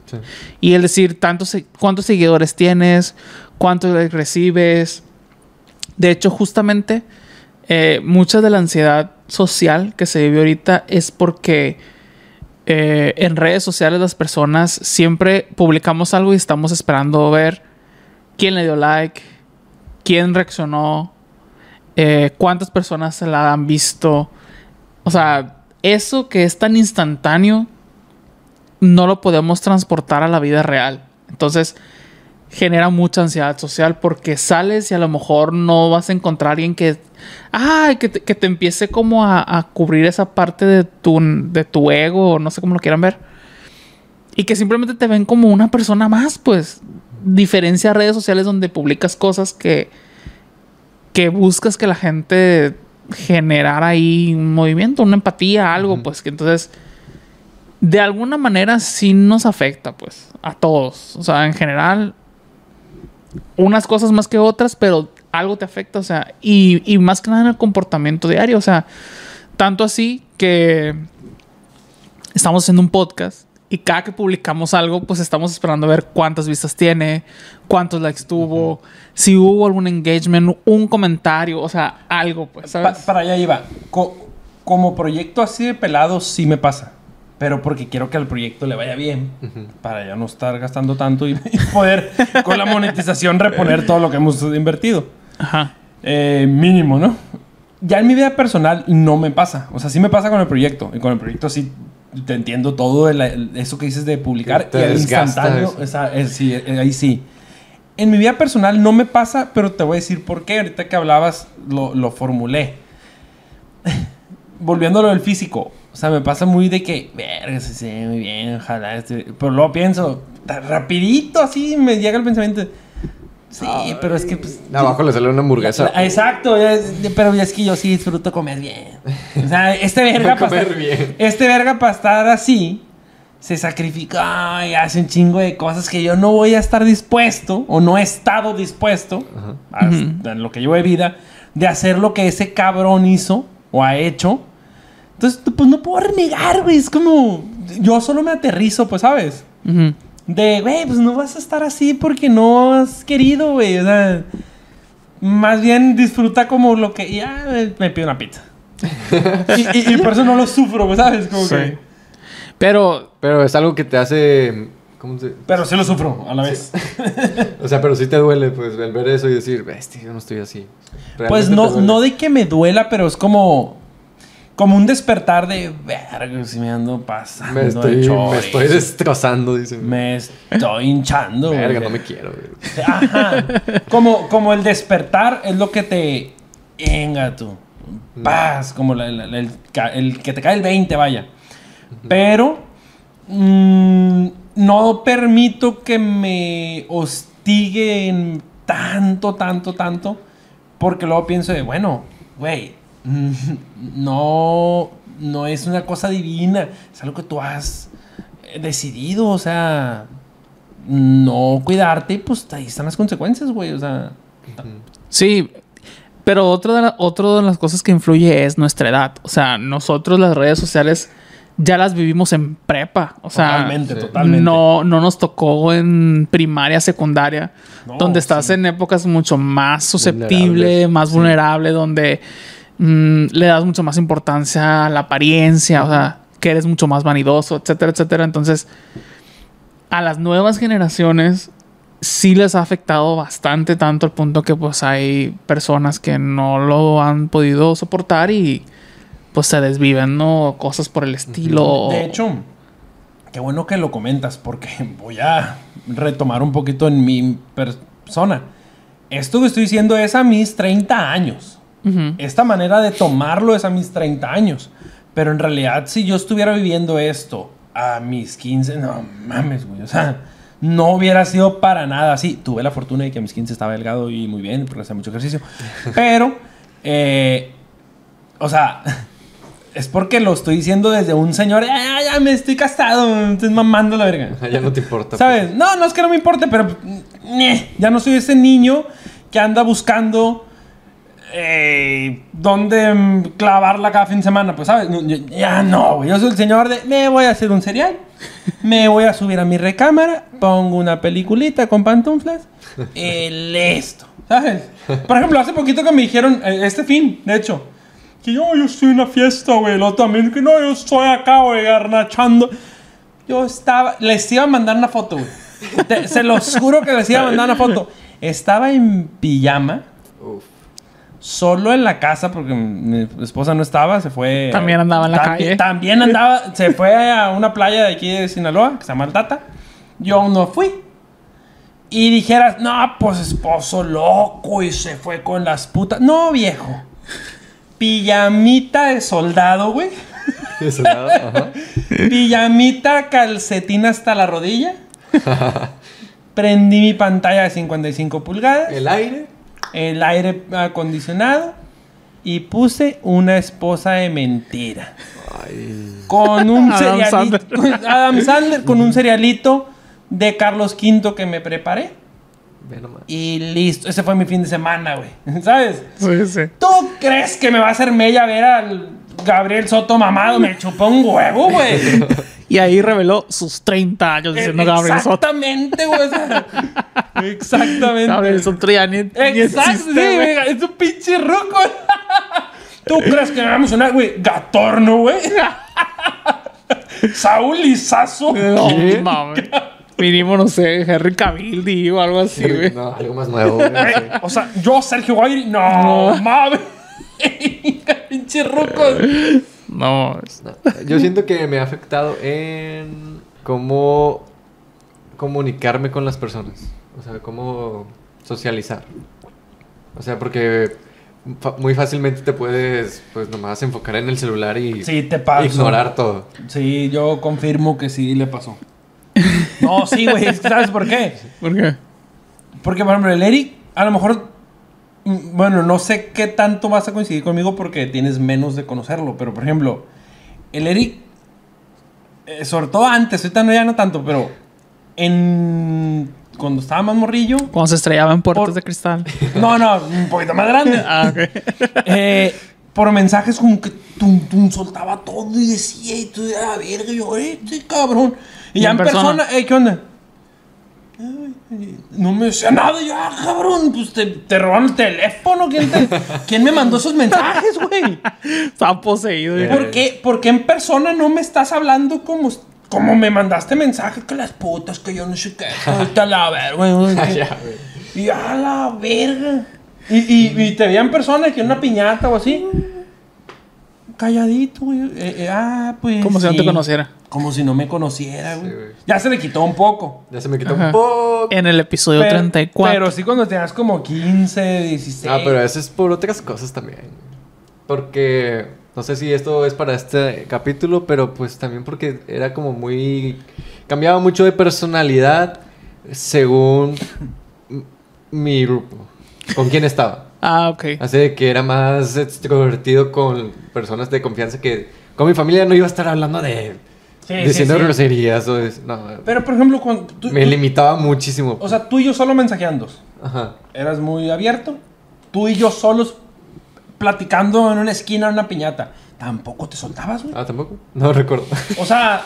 Sí. Y el decir tantos, cuántos seguidores tienes, cuántos recibes. De hecho, justamente, eh, mucha de la ansiedad social que se vive ahorita es porque eh, en redes sociales las personas siempre publicamos algo y estamos esperando ver quién le dio like, quién reaccionó, eh, cuántas personas se la han visto. O sea, eso que es tan instantáneo no lo podemos transportar a la vida real. Entonces, genera mucha ansiedad social porque sales y a lo mejor no vas a encontrar a alguien que, ay, que, te, que te empiece como a, a cubrir esa parte de tu, de tu ego, o no sé cómo lo quieran ver. Y que simplemente te ven como una persona más, pues. Diferencia redes sociales donde publicas cosas que, que buscas que la gente generara ahí un movimiento, una empatía, algo, pues que entonces de alguna manera sí nos afecta, pues, a todos. O sea, en general, unas cosas más que otras, pero algo te afecta, o sea, y, y más que nada en el comportamiento diario, o sea, tanto así que estamos haciendo un podcast y cada que publicamos algo, pues estamos esperando a ver cuántas vistas tiene, cuántos likes tuvo, si hubo algún engagement, un comentario, o sea, algo, pues, Pa- ¿sabes? para allá iba. Co- como proyecto así de pelado sí me pasa. Pero porque quiero que al proyecto le vaya bien. Para ya no estar gastando tanto y, y poder con la monetización reponer todo lo que hemos invertido. Ajá. Eh, mínimo, ¿no? Ya en mi vida personal no me pasa. O sea, sí me pasa con el proyecto. Y con el proyecto sí te entiendo todo el- el- eso que dices de publicar. Te y desgasta instantáneo, esa- eh, sí, eh, ahí sí. En mi vida personal no me pasa, pero te voy a decir por qué. Ahorita que hablabas, lo, lo formulé. Volviendo a lo del físico. O sea, me pasa muy de que, verga, sí, sí, muy bien, ojalá. este-". Pero luego pienso, rapidito así me llega el pensamiento. Sí, pero es que pues, Abajo le sale una hamburguesa. Exacto, pero es que yo sí disfruto comer bien. O sea, este verga para estar, bien. este verga para estar así se sacrifica y hace un chingo de cosas que yo no voy a estar dispuesto o no he estado dispuesto en lo que llevo de vida de hacer lo que ese cabrón hizo o ha hecho. Entonces, pues no puedo renegar, güey. Es como yo solo me aterrizo, pues, ¿sabes? Ujú. De, güey, pues no vas a estar así porque no has querido, güey. O sea, más bien disfruta como lo que. Ya me pido una pizza. y, y- y por eso no lo sufro, ¿sabes? Como Sí. que. Pero Pero es algo que te hace. ¿Cómo se.? Pero sí lo sufro a la vez. O sea, pero sí te duele, pues, el ver eso y decir, bestia, yo no estoy así. Pues Realmente no, no de que me duela, pero es como. Como un despertar de. Verga, si me ando pasando. Me de estoy, me estoy destrozando, dicen. Me estoy hinchando, güey. Verga, no me quiero, güey. Ajá. Como, como el despertar es lo que te. Venga tú. Paz. Como la- la- la- el, ca- el que te cae el 20, vaya. Pero. mm, no permito que me hostiguen tanto, tanto, tanto. Porque luego pienso de, bueno, güey. Mm, No. No es una cosa divina. Es algo que tú has eh, decidido. O sea no cuidarte, pues ahí están las consecuencias, güey. O sea, Sí, pero otra de, la- otro de las cosas que influye es nuestra edad. O sea, nosotros las redes sociales ya las vivimos en prepa. O sea, totalmente, totalmente. no, no nos tocó en primaria, secundaria, No, donde estás sí. en épocas mucho más susceptible, más sí. vulnerable, donde mm, le das mucho más importancia a la apariencia, o sea, que eres mucho más vanidoso, etcétera, etcétera. Entonces, a las nuevas generaciones sí les ha afectado bastante, tanto al punto que pues hay personas que no lo han podido soportar y pues se desviven, ¿no? Cosas por el estilo. De hecho, qué bueno que lo comentas, porque voy a retomar un poquito en mi persona. Esto que estoy diciendo es a mis 30 años. Esta manera de tomarlo es a mis 30 años. Pero en realidad, si yo estuviera viviendo esto a mis 15, no mames, güey. O sea, no hubiera sido para nada así. Tuve la fortuna de que a mis 15 estaba delgado y muy bien, porque hacía mucho ejercicio. Pero, eh, o sea, es porque lo estoy diciendo desde un señor, "Ah, ya me estoy casado, estoy mamando la verga. Ya no te importa. ¿Sabes? No, no es que no me importe, pero ñe, ya no soy ese niño que anda buscando eh, dónde mm, clavarla cada fin de semana. Pues, ¿sabes? Ya no. Yo soy el señor de me voy a hacer un cereal, me voy a subir a mi recámara, pongo una peliculita con pantuflas y listo. ¿Sabes? Por ejemplo, hace poquito que me dijeron, eh, este fin, de hecho, que yo, yo estoy en una fiesta, güey. El otro también, que no, yo estoy acá, güey, garnachando. Yo estaba, les iba a mandar una foto, güey. Te- se los juro que les iba a mandar una foto. Estaba en pijama, Uf. Solo en la casa, porque mi esposa no estaba, se fue. También andaba en la calle. También andaba, se fue a una playa de aquí de Sinaloa, que se llama El Tata. Yo no fui. Y dijeras, no, pues esposo loco y se fue con las putas. No, viejo. Pijamita de soldado, güey. Eso nada, ajá. Pijamita, calcetín hasta la rodilla. Prendí mi pantalla de 55 pulgadas, El aire. El aire acondicionado y puse una esposa de mentira. Ay. Con un Adam cerealito. Sandler. Adam Sandler, con un cerealito de Carlos V que me preparé. Y listo. Ese fue mi fin de semana, güey. ¿Sabes? Sí, sí. ¿Tú crees que me va a hacer mella ver al Gabriel Soto mamado? Me chupó un huevo, güey. Y ahí reveló sus 30 años diciendo Gabriel Soto. Exactamente, güey. o sea, exactamente. Gabriel Soto ya ni, ni Exacto. Es un pinche ruco. ¿Tú crees que me va a emocionar, güey? Gatorno, güey. Saúl Lizazo. No, mames. Mínimo, no sé, Henry Cavill, digo, algo así, güey. No, algo más nuevo, güey. O sea, yo, Sergio Guayri, no, mames. Pinche rucos. No, es- No, Yo siento que me ha afectado en cómo comunicarme con las personas. O sea, cómo socializar. O sea, porque muy fácilmente te puedes, pues, nomás enfocar en el celular y Sí, te paso. ignorar todo. Sí, yo confirmo que sí le pasó. No, sí, güey. ¿Sabes por qué? ¿Por qué? Porque, por ejemplo, el Eric, a lo mejor. Mm, Bueno, no sé qué tanto vas a coincidir conmigo porque tienes menos de conocerlo. Pero, por ejemplo, el Eric. eh, sobre todo antes, ahorita no ya no tanto, pero. En. Cuando estaba más morrillo. Cuando se estrellaban puertas Por- de cristal. No, no, un poquito más grande. Ah, ok. Eh, por mensajes como que tum, tum, soltaba todo y decía, y tú, a verga, yo, este cabrón. Y, ¿Y ya en persona, persona? eh, ¿qué onda? No me decía nada, yo, ah, cabrón, pues te, te robaron el teléfono, ¿quién, te- ¿quién me mandó esos mensajes, güey? Estaba poseído. güey. ¿Por qué, por qué en persona no me estás hablando como, como me mandaste mensaje? Que las putas, que yo no sé qué, la verga, güey. y a la verga. Y, y, y te veía en persona que en una piñata o así. Calladito, güey. Eh, eh, ah, pues. Como si no te sí. conociera. Como si no me conociera, güey. Sí, güey. ya se le quitó un poco. Ya se me quitó Ajá. un poco. En el episodio Pero, 34. pero sí cuando tenías como 15, 16. Ah, pero eso es por otras cosas también. Porque no sé si esto es para este capítulo, pero pues también porque era como muy cambiaba mucho de personalidad según mi grupo, con quién estaba. Ah, ok. Así de que era más extrovertido con personas de confianza que con mi familia no iba a estar hablando de Sí, diciendo sí, sí. groserías o de- no, Pero por ejemplo, cuando. tú- me tú- limitaba muchísimo. o sea, tú y yo solo mensajeando. Ajá. Eras muy abierto. Tú y yo solos platicando en una esquina en una piñata. Tampoco te soltabas, güey. Ah, tampoco. No recuerdo. O sea,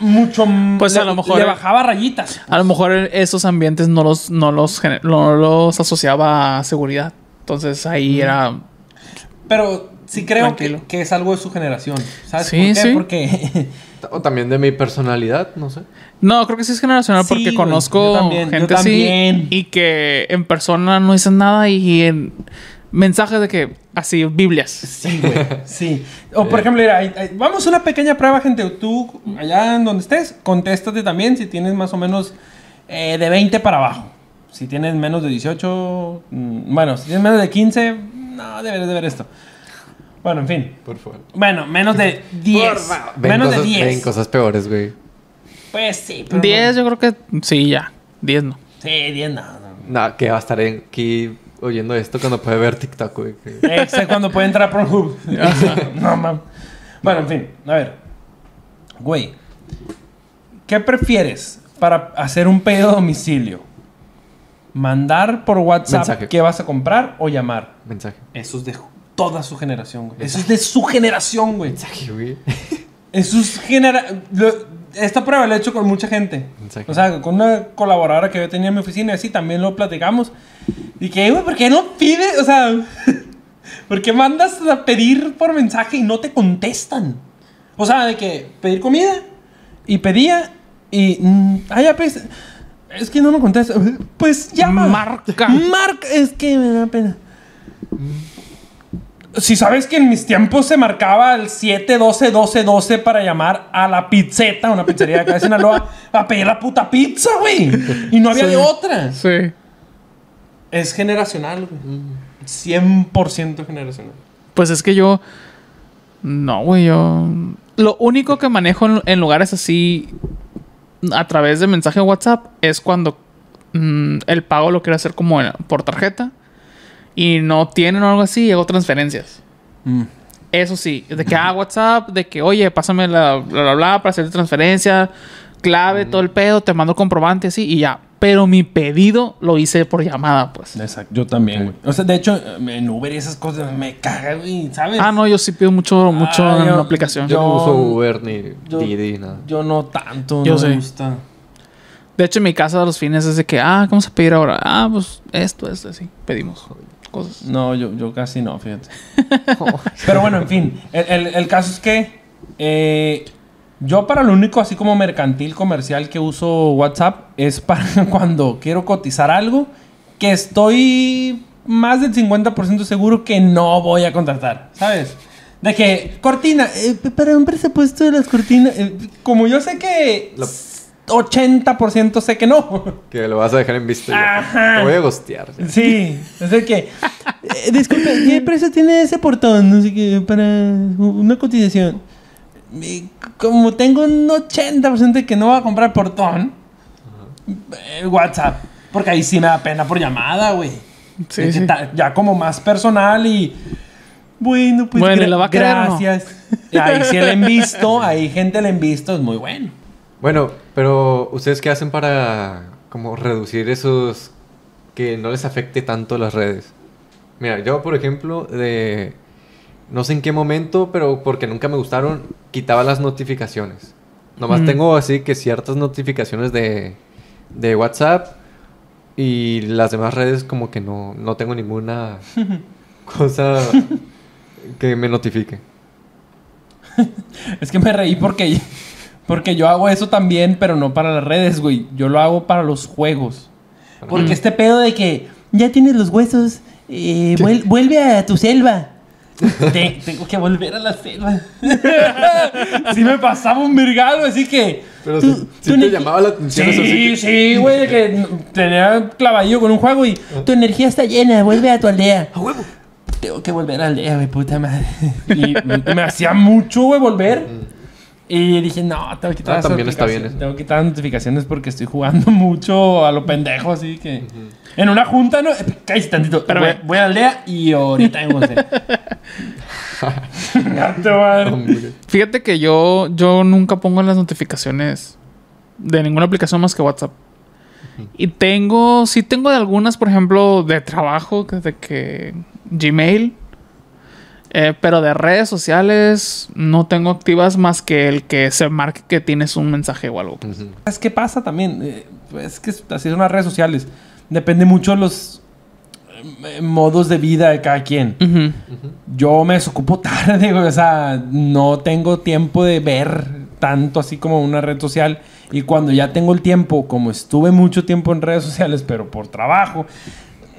mucho. Pues le, a lo mejor- Le bajaba rayitas. A lo mejor esos ambientes no los, no los, no los asociaba a seguridad. Entonces ahí era. Pero sí creo que, es algo de su generación. ¿Sabes Sí, por qué? sí. Porque. O también de mi personalidad, no sé. No, creo que sí es generacional Sí, porque güey. conozco Yo también, yo gente así también. y que en persona no dicen nada y en mensajes de que así, Biblias. Sí, güey. Sí. O por ejemplo, mira, vamos a una pequeña prueba, gente. Tú, allá en donde estés, contéstate también si tienes más o menos eh, de 20 para abajo. Si tienes menos de 18, mm, bueno, si tienes menos de 15, no, deberías de ver esto. Bueno, en fin. Por favor. Bueno, menos de 10. Ven Menos de cosas, 10. ven cosas peores, güey. Pues sí, pero. 10 yo creo que sí, ya. 10 no. no. Sí, 10 no. no. No, que va a estar aquí oyendo esto cuando puede ver TikTok, güey. que- Ese cuando puede entrar por Pornhub. no, mam. Bueno, en fin, a ver. Güey, ¿qué prefieres para hacer un pedido a domicilio? ¿Mandar por WhatsApp Mensaje. qué vas a comprar o llamar? Mensaje. Eso es de ju- toda su generación, güey. Eso es de su generación, güey. Güey. Eso es genera... lo- Esta prueba la he hecho con mucha gente. O sea, con una colaboradora que yo tenía en mi oficina y así también lo platicamos. Y que, güey, ¿por qué no pide? O sea, ¿por qué mandas a pedir por mensaje y no te contestan? O sea, de que pedir comida y pedía y. mm, ah, ya, pues. Es que no me contesta. Pues llama. Marca. Marca. Es que me da pena. Si sabes que en mis tiempos se marcaba el 7 12 12 12 para llamar a la pizzeta, una pizzería acá de Sinaloa, a pedir la puta pizza, güey. Y no había Sí. de otra. Sí. Es generacional, güey. 100% generacional. Pues es que yo. No, güey, yo. Lo único que manejo en, en lugares así. A través de mensaje de WhatsApp es cuando mm, el pago lo quiero hacer como en- por tarjeta. Y no tienen o algo así, hago transferencias. Eso sí, de que ah, WhatsApp, de que oye, pásame la bla bla bla para hacer transferencia, clave, todo el pedo, te mando comprobante así y ya. pero mi pedido lo hice por llamada, pues. Exacto, yo también, güey. O sea, de hecho, en Uber y esas cosas me cagan, güey, ¿sabes? Ah, no, yo sí pido mucho, mucho Ah, en yo- la aplicación. Yo, no Yo- uso Uber ni yo- Didi, nada. Yo no tanto, Yo no sí. me gusta. De hecho, en mi casa a los fines es de que, ah, ¿qué vamos a pedir ahora? Ah, pues esto, esto, así. Pedimos cosas. No, yo, yo casi no, fíjate. Pero bueno, en fin. El, el- el caso es que eh, yo para lo único así como mercantil comercial que uso WhatsApp es para cuando quiero cotizar algo que estoy más del 50% seguro que no voy a contratar, ¿sabes? De que, cortina, eh, para un presupuesto de las cortinas, eh, como yo sé que 80% sé que no. Que lo vas a dejar en visto. Ajá. Te voy a gostear. ya. Sí, es de que. eh, disculpe, ¿qué precio tiene ese portón? No sé qué, para una cotización. Eh, Como tengo un 80% de que no va a comprar portón, eh, WhatsApp. Porque ahí sí me da pena por llamada, güey. Sí, que sí. Ya como más personal y. Bueno, pues Bueno, ¿y gra- la va a querer o no? gracias. Ahí sí le he visto, ahí gente le he visto, es muy bueno. Bueno, pero ¿ustedes qué hacen para como reducir esos que no les afecte tanto las redes? Mira, yo por ejemplo, de no sé en qué momento, pero porque nunca me gustaron, quitaba las notificaciones. Nomás Mm. tengo así que ciertas notificaciones de, de WhatsApp y las demás redes como que no, no tengo ninguna cosa que me notifique. Es que me reí porque, porque yo hago eso también, pero no para las redes, güey. Yo lo hago para los juegos. Porque este pedo de que ya tienes los huesos, eh, vuel- vuelve a tu selva. Te- tengo que volver a la selva. sí me pasaba un virgalo, así que... Pero tú- sí, tú sí te llamaba la atención eso Sí, sí. sí, güey, de que tenía clavadillo con un juego y tu energía está llena, vuelve a tu aldea. ¡A huevo! Tengo que volver a la aldea, güey, puta madre. Y me, me hacía mucho, güey, volver. Y dije, no, tengo que quitar Ah, las también está bien eso. Tengo que quitar las notificaciones porque estoy jugando mucho a lo pendejo, así que... En una junta, ¿no? Eh, Cállate tantito. Pero voy, voy a la aldea y ahorita. Gato, madre. Hombre. Fíjate que yo, yo nunca pongo las notificaciones de ninguna aplicación más que WhatsApp. Y tengo, sí tengo de algunas, por ejemplo, de trabajo, que de que Gmail. Eh, pero de redes sociales no tengo activas más que el que se marque que tienes un mensaje o algo. ¿Sabes qué pasa también? Eh, es que así son las redes sociales. Depende mucho de los eh, modos de vida de cada quien. Yo me desocupo tarde. O sea, no tengo tiempo de ver tanto así como una red social. Y cuando ya tengo el tiempo, como estuve mucho tiempo en redes sociales, pero por trabajo,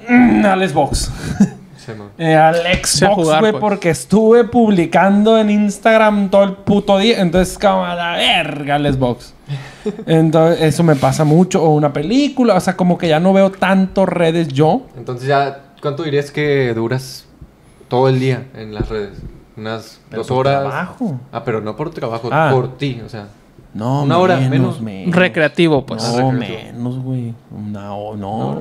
mm, al Xbox. Sí. Eh, al Xbox, güey, pues. porque estuve publicando en Instagram todo el puto día. Entonces, como a la verga el Xbox. Entonces, eso me pasa mucho. O una película. O sea, como que ya no veo tanto redes yo. Entonces ya, ¿cuánto dirías que duras todo el día en las redes? Unas Pero dos por horas. trabajo. Ah, pero no por trabajo, Ah. por ti, o sea. No, Una hora, menos, menos. Recreativo, pues. No, recreativo. menos, güey. Una hora, no. hora.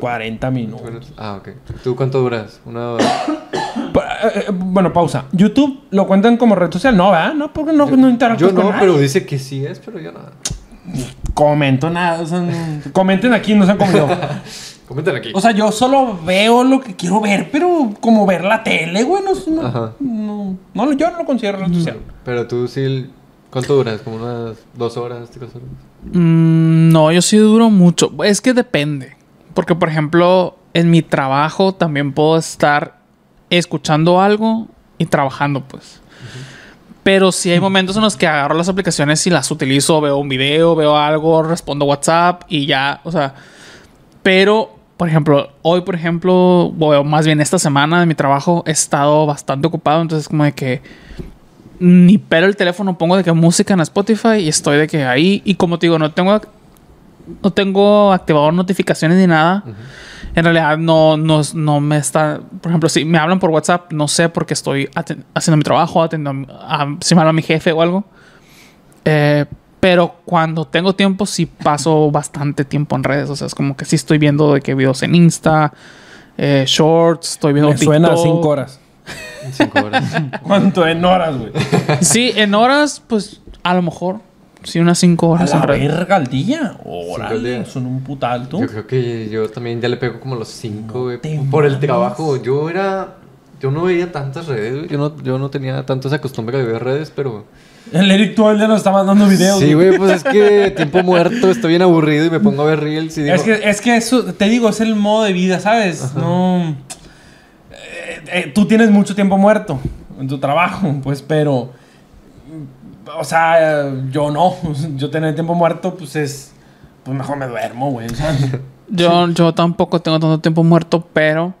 40 minutos. Ah, ok. ¿Tú cuánto duras? Una hora. Eh, eh, bueno, pausa. ¿YouTube lo cuentan como red social? No, ¿verdad? No, porque no, no interactúas Yo con no, nadie. pero dice que sí es, pero yo nada. Comento nada. o sea, no- comenten aquí, no sean como yo. Comenten aquí. O sea, yo solo veo lo que quiero ver, pero como ver la tele, güey. No, no, Ajá. no, no, yo no lo considero red social. pero tú sí. ¿Cuánto duras? ¿Como unas dos horas, tres horas? Mm, no, yo sí duro mucho. Es que depende. Porque, por ejemplo, en mi trabajo también puedo estar escuchando algo y trabajando, pues. Pero sí hay momentos en los que agarro las aplicaciones y las utilizo, veo un video, veo algo, respondo WhatsApp y ya, o sea. Pero, por ejemplo, hoy, por ejemplo, o más bien esta semana de mi trabajo he estado bastante ocupado, entonces como de que ni pero el teléfono pongo de que música en Spotify y estoy de que ahí. Y como te digo no tengo no tengo activado notificaciones ni nada. En realidad no, no no me está por ejemplo si me hablan por WhatsApp no sé porque estoy haciendo mi trabajo atendiendo a, si me habla mi jefe o algo. Eh, pero cuando tengo tiempo sí paso bastante tiempo en redes. O sea es como que sí estoy viendo de que videos en Insta eh, shorts estoy viendo Me suena a. 5 horas. Cinco horas. ¿Cuánto en horas, güey? Sí, en horas, pues a lo mejor Sí, unas 5 A horas en la verga al día. al Órale, son un putal tú. Yo creo que yo también ya le pego como los 5, güey. Por el trabajo. Yo era. Yo no veía tantas redes, güey. Yo no, yo no tenía tanto esa costumbre de ver redes, pero. El Eric todo el día nos está mandando videos. Sí, güey, pues es que tiempo muerto, estoy bien aburrido y me pongo a ver reels y digo. Es que, es que eso, te digo, es el modo de vida, ¿sabes? No. Eh, eh, tú tienes mucho tiempo muerto en tu trabajo, pues, pero. O sea, yo no. Yo tener tiempo muerto, pues es. Pues mejor me duermo, güey. Yo, yo tampoco tengo tanto tiempo muerto, pero.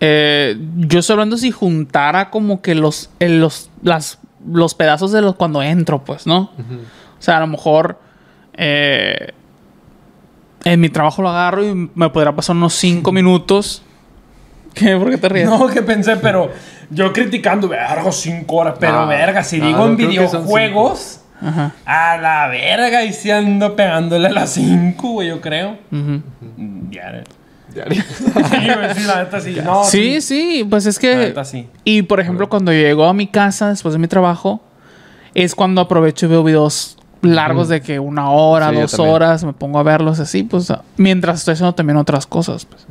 eh, yo estoy hablando si juntara como que los, los, las, los pedazos de los cuando entro, pues, ¿no? O sea, a lo mejor. eh, en mi trabajo lo agarro y me podrá pasar unos 5 minutos. ¿Qué? ¿Por qué te ríes? No, que pensé, pero yo criticando, verga, cinco horas. Pero No, verga, si no, digo en videojuegos, Ajá. a la verga, y si ando pegándole a las cinco, güey, yo creo. Diario. sí, la neta sí. No, Sí, sí, pues es La que. neta sí. Y por ejemplo, cuando llego a mi casa después de mi trabajo, es cuando aprovecho y veo videos largos de que una hora, Sí, dos horas, me pongo a verlos así, pues mientras estoy haciendo también otras cosas. Pues.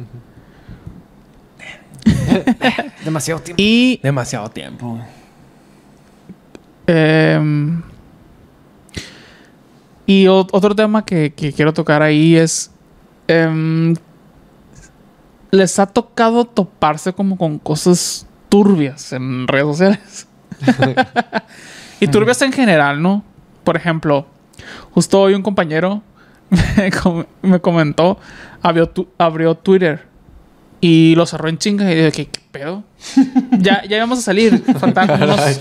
Demasiado tiempo. Y Demasiado tiempo. Em, y otro tema que, que quiero tocar ahí es. em, ¿Les ha tocado toparse como con cosas turbias en redes sociales? y turbias en general, ¿no? Por ejemplo, justo hoy un compañero me, com- me comentó, abrió, tu- abrió Twitter y lo cerró en chinga y dije, ¿qué, pedo? ya, ya íbamos a salir. Faltaban como unos,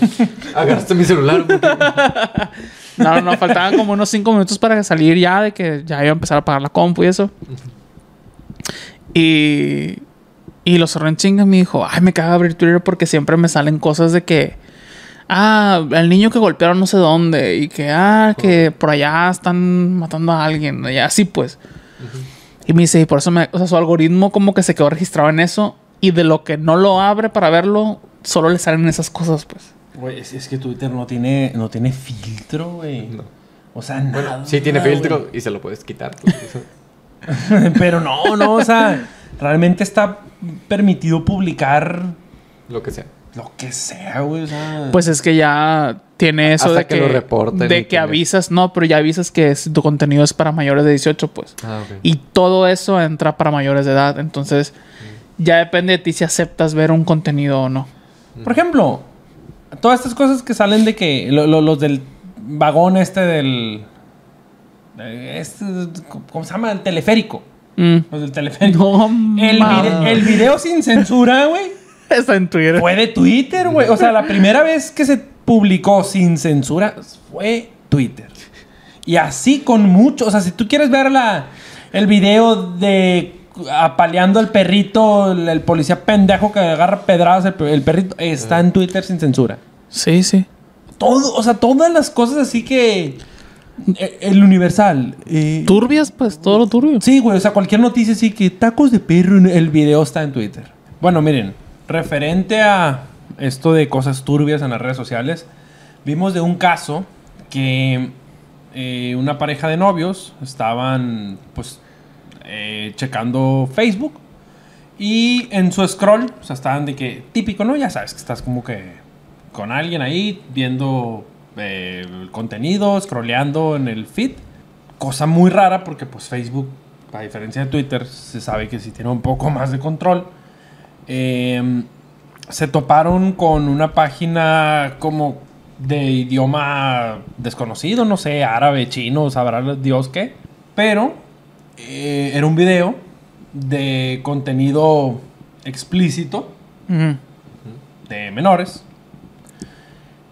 Agarraste mi celular. no, no, no, faltaban como unos cinco minutos para salir ya de que ya iba a empezar a apagar la compu y eso. Y, y lo cerró en chinga y me dijo, ay, me caga abrir Twitter porque siempre me salen cosas de que, ah, el niño que golpearon no sé dónde y que, ah, que por allá están matando a alguien y así pues. Y me dice, y por eso me, o sea, su algoritmo como que se quedó registrado en eso y de lo que no lo abre para verlo, solo le salen esas cosas pues. Güey, es, es que Twitter no tiene, no tiene filtro, güey. No. O sea, nada. Sí, tiene filtro y se lo puedes quitar. pues. Pero no, no, o sea, realmente está permitido publicar Lo que sea. Lo que sea, güey. O sea, Pues es que ya tiene eso Hasta de que que, lo reporten de que avisas, no, pero ya avisas que es- tu contenido es para mayores de 18, pues. Ah, ok. Y todo eso entra para mayores de edad, entonces ya depende de ti si aceptas ver un contenido o no. Por ejemplo, todas estas cosas que salen de que lo- lo- los del vagón este del... eh, Este, ¿Cómo se llama? El teleférico. Mm. Los del teleférico. No, el, vide- el video sin censura, güey. Está en Twitter. Fue de Twitter, güey. O sea, la primera vez que se publicó sin censura fue Twitter. Y así con mucho. O sea, si tú quieres ver la, el video de apaleando al perrito, el, el policía pendejo que agarra pedradas el, pe- el perrito, está en Twitter sin censura. Sí, sí. Todo, o sea, todas las cosas así que. eh, El Universal. eh, Turbias, pues, todo lo turbio. Sí, güey, o sea, cualquier noticia así que tacos de perro, el video está en Twitter. Bueno, miren, referente a esto de cosas turbias en las redes sociales, vimos de un caso que eh, una pareja de novios estaban, pues, eh, checando Facebook y en su scroll, o sea, estaban de que, típico, ¿no? Ya sabes que estás como que con alguien ahí viendo eh, contenido, scrolleando en el feed. Cosa muy rara porque pues Facebook, a diferencia de Twitter, se sabe que sí tiene un poco más de control. Eh, se toparon con una página como de idioma desconocido, no sé, árabe, chino, sabrá Dios qué. Pero eh, era un video de contenido explícito de menores.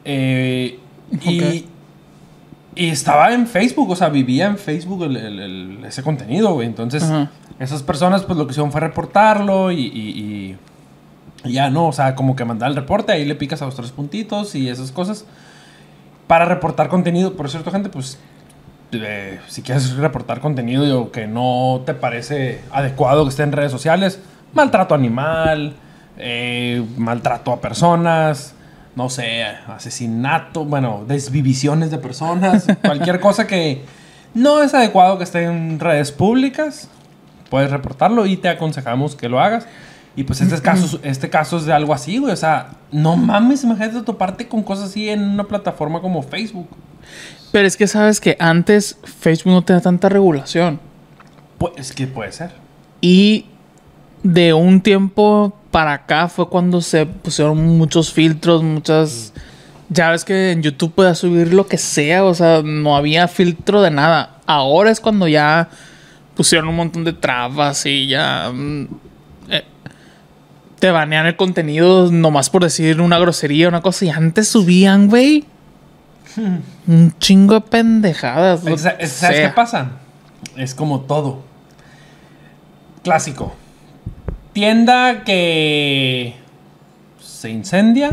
Eh, y, Ok. Y estaba en Facebook, o sea, vivía en Facebook el- el- el- ese contenido, güey. Entonces, Ajá. esas personas, pues lo que hicieron fue reportarlo y, y- y- y ya, ¿no? O sea, como que mandar el reporte, ahí le picas a los tres puntitos y esas cosas. Para reportar contenido, por cierto, gente, pues eh, si quieres reportar contenido que no te parece adecuado que esté en redes sociales, maltrato animal, eh, maltrato a personas, no sé, asesinato, bueno, desvivisiones de personas, cualquier cosa que no es adecuado que esté en redes públicas, puedes reportarlo y te aconsejamos que lo hagas. Y pues este caso, este caso es de algo así, güey. O sea, no mames, imagínate toparte con cosas así en una plataforma como Facebook. Pero es que sabes que antes Facebook no tenía tanta regulación. Pues es que puede ser. Y de un tiempo para acá fue cuando se pusieron muchos filtros, muchas... Ya ves que en YouTube puedes subir lo que sea, o sea, no había filtro de nada. Ahora es cuando ya pusieron un montón de trabas y ya... mm, eh, te banean el contenido nomás por decir una grosería, una cosa. Y antes subían, güey. Un chingo de pendejadas. ¿Sabes qué pasa? Es como todo. Clásico. Tienda que se incendia.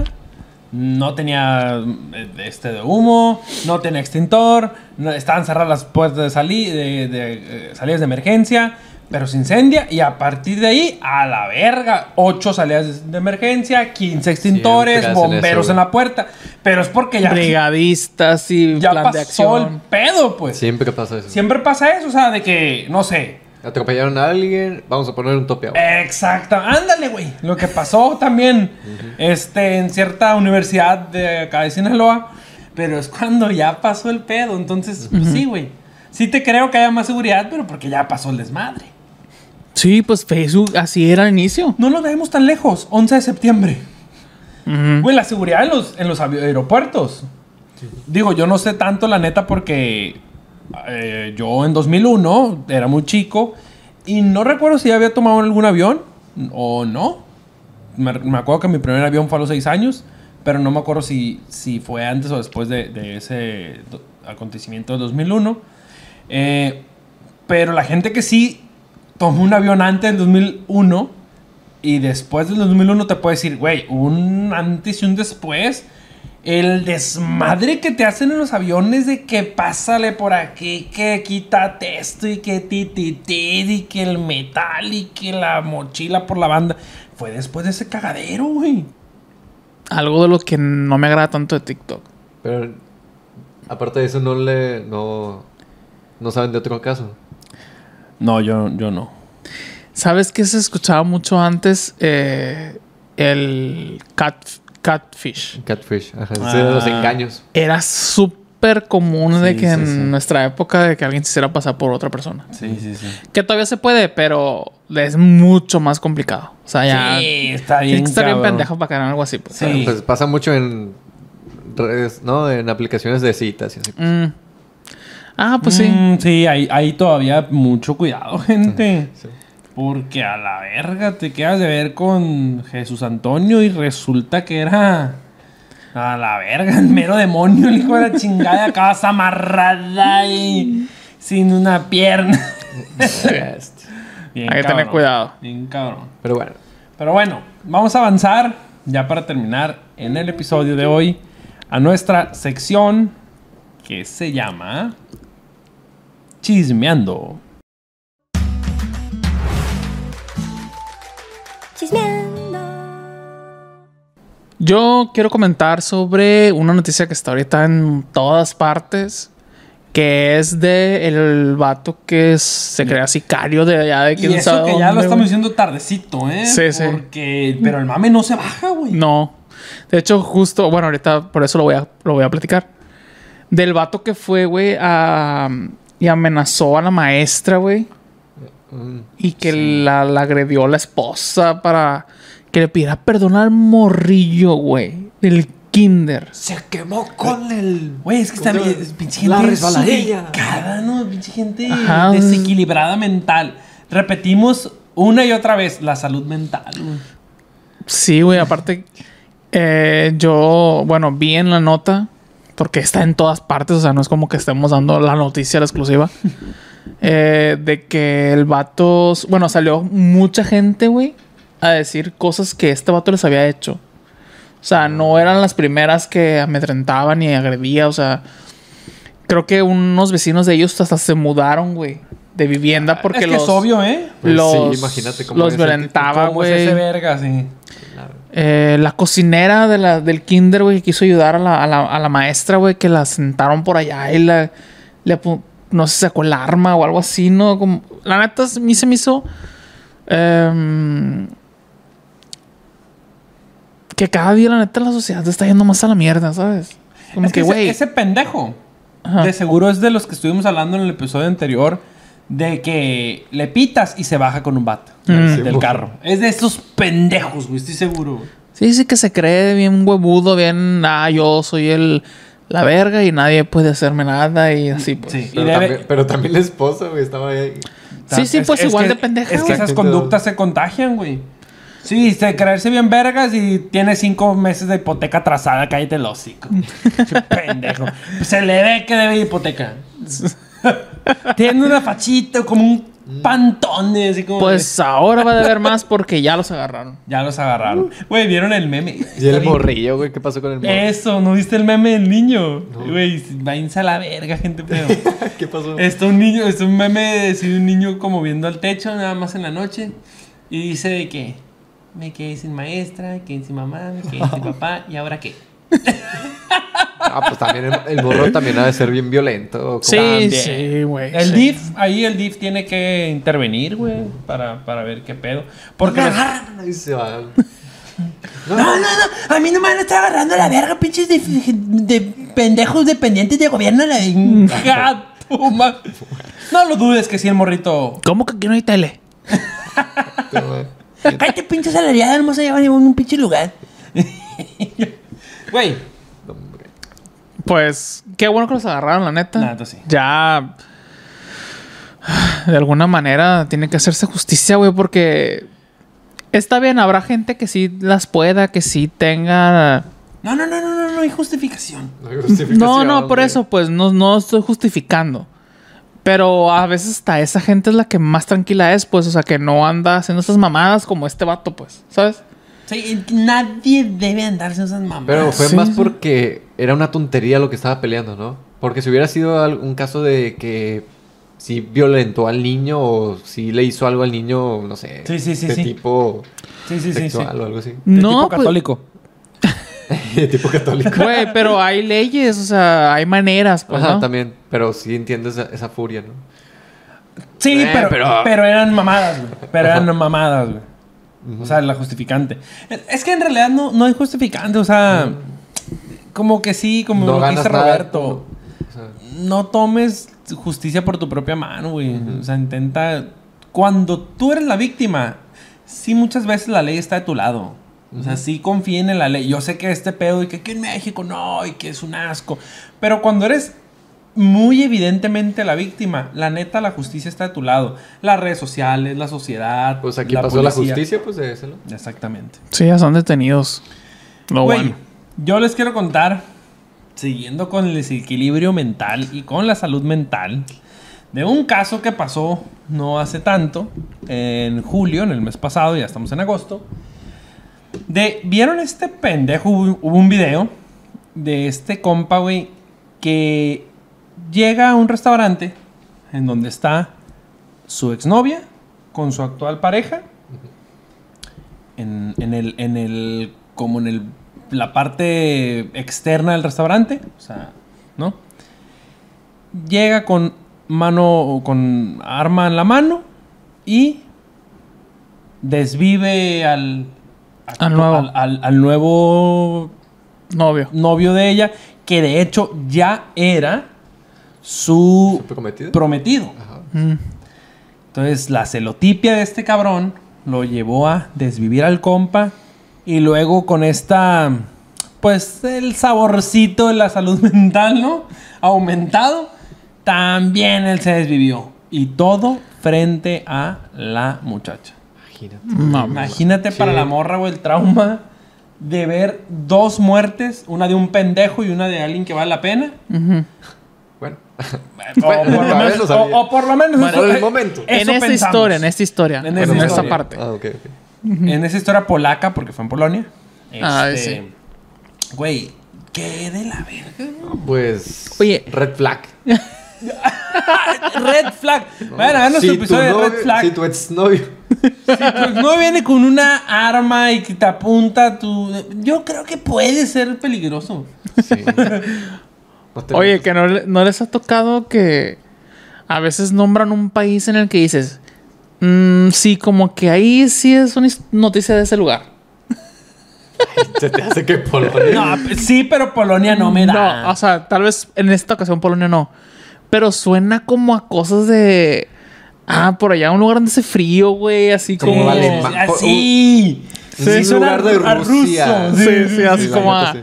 No tenía eh, este de humo, no tenía extintor, no- estaban cerradas las puertas de, sali- de, de, eh, salidas de emergencia, pero se incendia y a partir de ahí, a la verga, 8 salidas de emergencia, 15 extintores, Siempre bomberos eso, en la puerta, pero es porque ya, Brigadistas y ya plan pasó de el acción. pedo, pues. Siempre pasa eso. Siempre pasa eso, o sea, de que, no sé. Atropellaron a alguien, vamos a poner un tope ahora. Exacto, ándale, güey. Lo que pasó también este, en cierta universidad de acá de Sinaloa, pero es cuando ya pasó el pedo. Entonces, pues sí, güey. Sí te creo que haya más seguridad, pero porque ya pasó el desmadre. Sí, pues Facebook así era al inicio. No lo vemos tan lejos, 11 de septiembre. Güey, la seguridad en los, en los aeropuertos. Digo, yo no sé tanto la neta porque eh, yo en 2001 era muy chico y no recuerdo si había tomado algún avión o no. Me, acuerdo que mi primer avión fue a los 6 años, pero no me acuerdo si, si fue antes o después de, ese acontecimiento de 2001. Eh, pero la gente que sí tomó un avión antes del 2001 y después del 2001 te puede decir, güey, un antes y un después. El desmadre que te hacen en los aviones de que pásale por aquí, que quítate esto y que ti, ti, ti, y que el metal y que la mochila por la banda. Fue después de ese cagadero, güey. Algo de lo que no me agrada tanto de TikTok. Pero aparte de eso, no le. No, no saben de otro caso. No, yo, yo no. ¿Sabes qué se escuchaba mucho antes? Eh, el cat, catfish. Catfish. Ajá. Ah. de los engaños. Era súper común de que sí, en sí. nuestra época de que alguien se hiciera pasar por otra persona. Sí, sí, sí. Que todavía se puede, pero es mucho más complicado. O sea, ya... Sí, está Tienes bien. que estar bien pendejo para en algo así. Pues. Sí. Pues pasa mucho en redes, ¿no? En aplicaciones de citas y así. Mm. Ah, pues sí. Mm, sí, hay, hay todavía mucho cuidado, gente. Sí. Porque a la verga te quedas de ver con Jesús Antonio y resulta que era a la verga, el mero demonio, el hijo de la chingada, acá amarrada y sin una pierna. Bien Hay que tener cuidado. Bien cabrón. Pero bueno. Pero bueno, vamos a avanzar ya para terminar en el episodio de hoy a nuestra sección que se llama Chismeando. Chismeando. Yo quiero comentar sobre una noticia que está ahorita en todas partes. Que es de el vato que se crea sicario de allá de Y quién eso sabe que ya lo dónde, estamos güey. diciendo tardecito, ¿eh? Sí, sí. Porque... Pero el mame no se baja, güey. No. De hecho, justo, bueno, ahorita por eso lo voy a, lo voy a platicar. Del vato que fue, güey, a, y amenazó a la maestra, güey. Mm, Y que la, la agredió la esposa para que le pidiera perdón al morrillo, güey. Del kinder. Se quemó con el. Güey, es que está bien. Pinche La resbaladilla. desubicada, ¿no? Pinche gente Ajá. desequilibrada mental. Repetimos una y otra vez la salud mental, güey. Sí, güey, aparte, eh, yo, bueno, vi en la nota, porque está en todas partes, o sea, no es como que estemos dando la noticia, la exclusiva, eh, de que el vato, bueno, salió mucha gente, güey, a decir cosas que este vato les había hecho. O sea, no eran las primeras que amedrentaban y agredía, o sea, creo que unos vecinos de ellos hasta se mudaron, güey, de vivienda porque es que los... es obvio, ¿eh? Pues los, sí, imagínate cómo los violentaba, Como es ese güey. verga, sí. Eh, la cocinera de la, del kinder, güey, que quiso ayudar a la, a la, a la maestra, güey, que la sentaron por allá y la, le no sé, sacó el arma o algo así, ¿no? Como, la neta, a mí se me hizo... em, que cada día, la neta, la sociedad está yendo más a la mierda, ¿sabes? Como Es que, que ese, güey... ese pendejo, Ajá. de seguro es de los que estuvimos hablando en el episodio anterior, de que le pitas y se baja con un bat Mm. del carro. Es de esos pendejos, güey, estoy seguro. güey. Sí, sí que se cree bien huevudo, bien... Ah, yo soy el... La verga y nadie puede hacerme nada y así, pues. Sí. Pero, Y debe- también, pero también la esposa, güey, estaba ahí. Sí, sí, Es- pues es igual que- de pendeja. Es que esas conductas se contagian, güey. Sí, de creerse bien vergas y tiene cinco meses de hipoteca atrasada, cállate el hocico. Pendejo. Se le ve que debe hipoteca. tiene una fachita, como un pantón, así como. Pues ahora va a deber más porque ya los agarraron. Ya los agarraron. Güey, ¿vieron el meme? Y el morrillo, güey, ¿qué pasó con el morrillo? Eso, ¿no viste el meme del niño? Güey, váyanse a la verga, gente pero ¿Qué pasó? Está un niño, está un meme de un niño como viendo al techo nada más en la noche. Y dice de que me quedé sin maestra, me quedé sin mamá, me quedé sin papá, ¿y ahora qué? Ah, pues también el, el morro también ha de ser bien violento. ¿o Sí? También. sí, güey. El sí. DIF, ahí el DIF tiene que intervenir, güey, para, para ver qué pedo. Porque los- Ahí se va. No, no, no, a mí no me van a estar agarrando la verga, pinches de, de pendejos dependientes de gobierno. La gato, ma- No lo dudes que si el morrito. ¿Cómo que aquí no hay tele? Cállate, pinche salariada, no se llevar en un pinche lugar. Güey. Pues qué bueno que los agarraron, la neta. La neta, sí. Ya. De alguna manera tiene que hacerse justicia, güey, porque. Está bien, habrá gente que sí las pueda, que sí tenga. no, no, no, no, no, no hay justificación. No, hay justificación, No, no, por güey. eso, pues no, no estoy justificando. Pero a veces hasta esa gente es la que más tranquila es, pues, o sea, que no anda haciendo esas mamadas como este vato, pues, ¿sabes? Sí, nadie debe andarse esas mamadas. Pero fue Sí, más sí. porque era una tontería lo que estaba peleando, ¿no? Porque si hubiera sido un caso de que si violentó al niño o si le hizo algo al niño, no sé, Sí, sí, sí, de sí. tipo Sí, sí, sí, sí. sexual o algo así. De no, tipo pues, católico. de tipo católico. Güey, pero hay leyes, o sea, hay maneras, pues, Ajá, ¿no? también, pero sí entiendo esa, esa furia, ¿no? Sí, Eh, pero, pero... pero- eran mamadas, güey. Pero eran mamadas, güey. O sea, la justificante. Es que en realidad no, no hay justificante, o sea... Como que sí, como No lo que dice Roberto. No tomes justicia por tu propia mano, güey. O sea, intenta. Cuando tú eres la víctima, sí, muchas veces la ley está de tu lado. O sea, sí confíen en la ley. Yo sé que este pedo y que aquí en México no, y que es un asco. Pero cuando eres muy evidentemente la víctima, la neta, la justicia está de tu lado. Las redes sociales, la sociedad. pues aquí la pasó la justicia, pues de ese, ¿no? Exactamente. Sí, ya son detenidos. Lo Güey, bueno. yo les quiero contar, siguiendo con el desequilibrio mental y con la salud mental, de un caso que pasó no hace tanto, en julio, en el mes pasado, ya estamos en agosto. De, ¿Vieron este pendejo? Hubo, hubo un video de este compa, güey, que llega a un restaurante en donde está su exnovia con su actual pareja en, en el, en el, como en el, la parte externa del restaurante, o sea, ¿no? Llega con mano, con arma en la mano y desvive al, Al nuevo. al, al- al nuevo Novio. novio de ella, que de hecho ya era su prometido. Ajá. Mm. Entonces, la celotipia de este cabrón lo llevó a desvivir al compa y luego con esta, pues, el saborcito de la salud mental, ¿no? Aumentado, también él se desvivió. Y todo frente a la muchacha. Imagínate. No, Imagínate Sí. para la morra, güey, el trauma de ver dos muertes, una de un pendejo y una de alguien que vale la pena. Bueno. O por lo menos, o- o por lo menos Bueno, eso- en el eh, momento. En esta pensamos. historia, en esta historia. En En, esa esta historia. parte. Ah. En esa historia polaca, porque fue en Polonia. Este, sí. Güey, qué de la verga. Pues. Oye. Red flag. Red flag. Vayan a ver nuestro Si tu episodio de novio- Red flag. Si tu exnovio pues, no viene con una arma y que te apunta tu... Yo creo que puede ser peligroso. Sí. Oye, que no, no les ha tocado que a veces nombran un país en el que dices, "Mm, sí, como que ahí sí es una noticia de ese lugar. Se te hace que Polonia. No, sí, pero Polonia no me da. No, o sea, tal vez en esta ocasión Polonia no. Pero suena como a cosas de. Ah, por allá, un lugar donde hace frío, güey. Así Como. Así. Sí, un suena lugar de a Rusia. ruso, Sí, sí, así como a-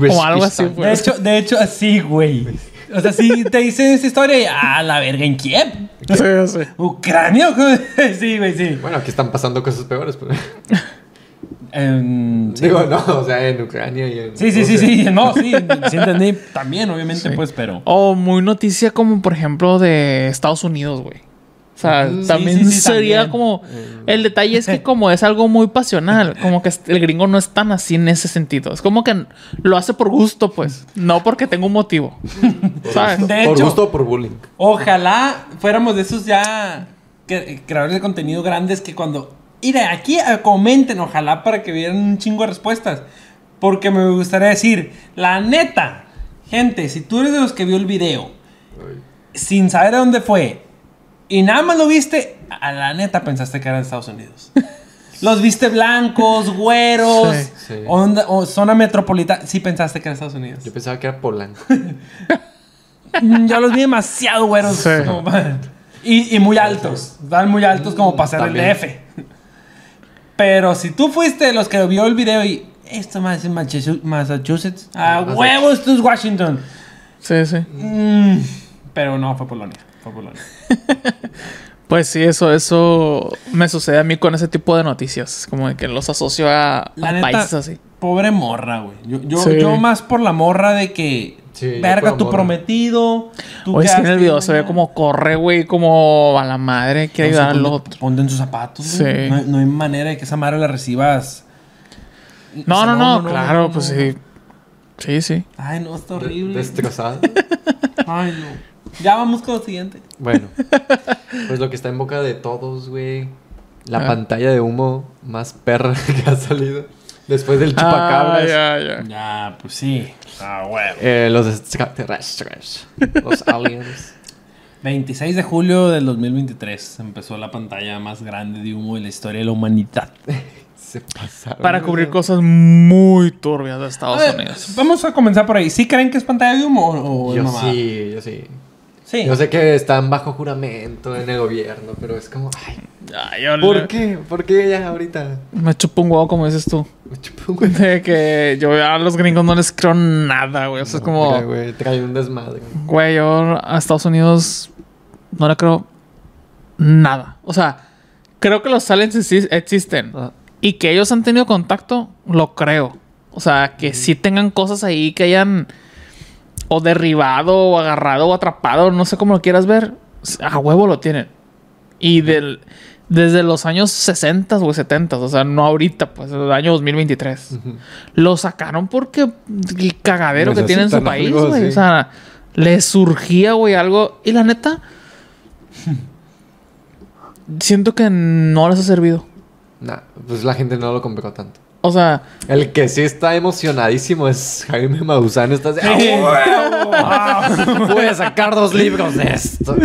sí. como algo así, güey. De hecho, de hecho, así, güey. O sea, si te dicen esta historia y, ah, la verga, ¿en Kiev? Sí, sí. ¿Ucrania? sí, güey, sí. Bueno, aquí están pasando cosas peores. Pero... Em, sí. Digo, no, o sea, en Ucrania y en. Sí, sí, sí, sí. No, sí, sí entendí. También, obviamente, Sí. pues, pero... O muy noticia como, por ejemplo, de Estados Unidos, güey. O sea, también Sí, sí, sí, sería también. como... Eh. El detalle es que como es algo muy pasional, como que el gringo no es tan así en ese sentido. Es como que lo hace por gusto, pues. No porque tenga un motivo. ¿Sabes? De por hecho- gusto o por bullying. Ojalá fuéramos de esos ya cre- creadores de contenido grandes que cuando... Mira, aquí eh, comenten, ojalá, para que vieran un chingo de respuestas. Porque me gustaría decir, la neta, gente, si tú eres de los que vio el video sin saber a dónde fue y nada más lo viste, a la neta pensaste que era de Estados Unidos. Los viste blancos, güeros, Sí, sí. onda- o zona metropolitana. Sí pensaste que era Estados Unidos. Yo pensaba que era Polanco. Mm, Yo los vi demasiado güeros. Sí. como y, y muy altos. Estaban muy altos como para ser el. DF. Pero si tú fuiste de los que vio el video y esto más es Massachu- Massachusetts. A Massachusetts. huevo, esto es Washington. Sí, sí. Mm, pero no, fue Polonia. Pues sí, eso, eso me sucede a mí con ese tipo de noticias. Como de que los asocio a, La a neta, países así. pobre morra, güey. Yo, yo, Sí. yo más por la morra de que. Sí, verga, tu morra. prometido. Oye, es que en el video se ve como corre, güey, como a la madre, quiere No ayudar al otro. Ponte en sus zapatos, güey. Sí. No, hay- no hay manera de que esa madre la recibas. No, O sea, no, no, claro, no, pues no. sí. Sí, sí. Ay, no, está De- horrible. Destrozado. Ay, no. Ya vamos con lo siguiente. Bueno, pues lo que está en boca de todos, güey. La Ah. pantalla de humo más perra que ha salido. Después del Ah, chupacabras. ya, ya. Ya, pues sí. Ah, huevo. Eh, los extraterrestres. Los aliens. 26 de julio del 2023 empezó la pantalla más grande de humo de la historia de la humanidad. Se pasaron. Para cubrir cosas muy turbias de Estados A ver, Unidos. Vamos a comenzar por ahí. ¿Sí creen que es pantalla de humo o, o Yo mamada? sí, yo sí. Sí. Yo sé que están bajo juramento en el gobierno, pero es como, ay, Ay, yo ¿por le- qué? ¿Por qué ya ahorita? Me chupo un huevo, como dices tú. Me chupó un güey. De que yo a los gringos no les creo nada, güey. O sea, es como, Mira, güey, trae un desmadre. güey, yo a Estados Unidos no le creo nada. O sea, creo que los aliens exis- existen. Ah, Y que ellos han tenido contacto, lo creo. O sea, que sí tengan cosas ahí que hayan o derribado o agarrado o atrapado, no sé cómo lo quieras ver. A huevo lo tienen. Y del, desde los años 60 o 70, o sea, no ahorita, pues, el año 2023. ujú. Lo sacaron porque el cagadero que tiene en su país, güey. sí. O sea, le surgía, güey, algo. Y la neta, siento que no les ha servido. Nah, pues la gente no lo compró tanto. O sea, El que sí está emocionadísimo es Jaime Maussan. Está así, Sí. "Ah, huevo! Voy a sacar dos libros de esto.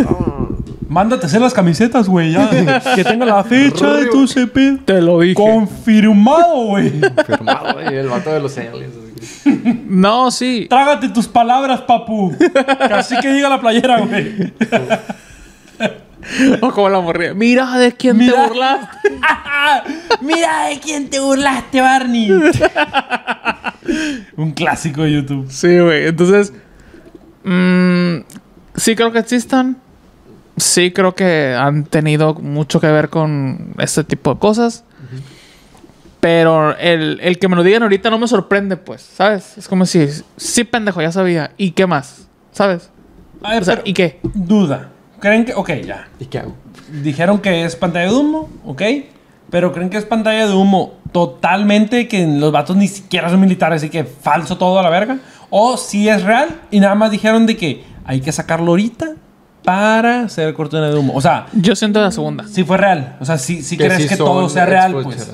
Mándate a hacer las camisetas, güey, ya. que tenga la fecha de tu CP. te lo dije. Confirmado, güey. Firmado, güey, el vato de los aliens. No, sí. Trágate tus palabras, papu. Así que diga la playera, güey. O como la morría. Mira de quién Mira. te burlaste. Mira de quién te burlaste, Barney. Un clásico de YouTube. Sí, güey. Entonces, mm, sí creo que existan. Sí creo que han tenido mucho que ver con este tipo de cosas. Pero el, el que me lo digan ahorita no me sorprende, pues, ¿sabes? Es como si, sí, pendejo, ya sabía. ¿Y qué más? ¿Sabes? A ver, O sea, pero- ¿y qué? Duda. ¿Creen que.? Ok, ya. ¿Y qué hago? Dijeron que es pantalla de humo, ok. Pero creen que es pantalla de humo totalmente, que los vatos ni siquiera son militares, así que falso todo a la verga. O si es real y nada más dijeron de que hay que sacarlo ahorita para ser cortina de humo. O sea, Yo siento la segunda. si fue real. O sea, si si crees sí que todo sea real, pues.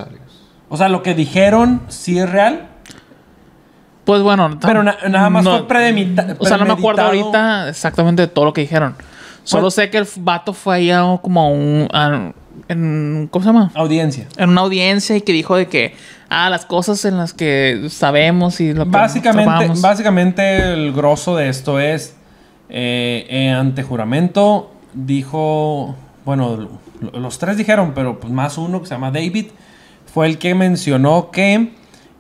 O sea, lo que dijeron sí es real, Pues bueno, pero na- nada más no- fue predemita- O sea, no me acuerdo premeditado. ahorita exactamente de todo lo que dijeron. Solo Pues- sé que el vato fue ahí a como a un. a- en, ¿Cómo se llama? Audiencia. En una audiencia y que dijo de que. Ah, las cosas en las que sabemos y lo que Básicamente, observamos. básicamente el grosso de esto es, eh, eh, ante juramento, dijo, bueno, lo- los tres dijeron, pero pues más uno que se llama David, fue el que mencionó que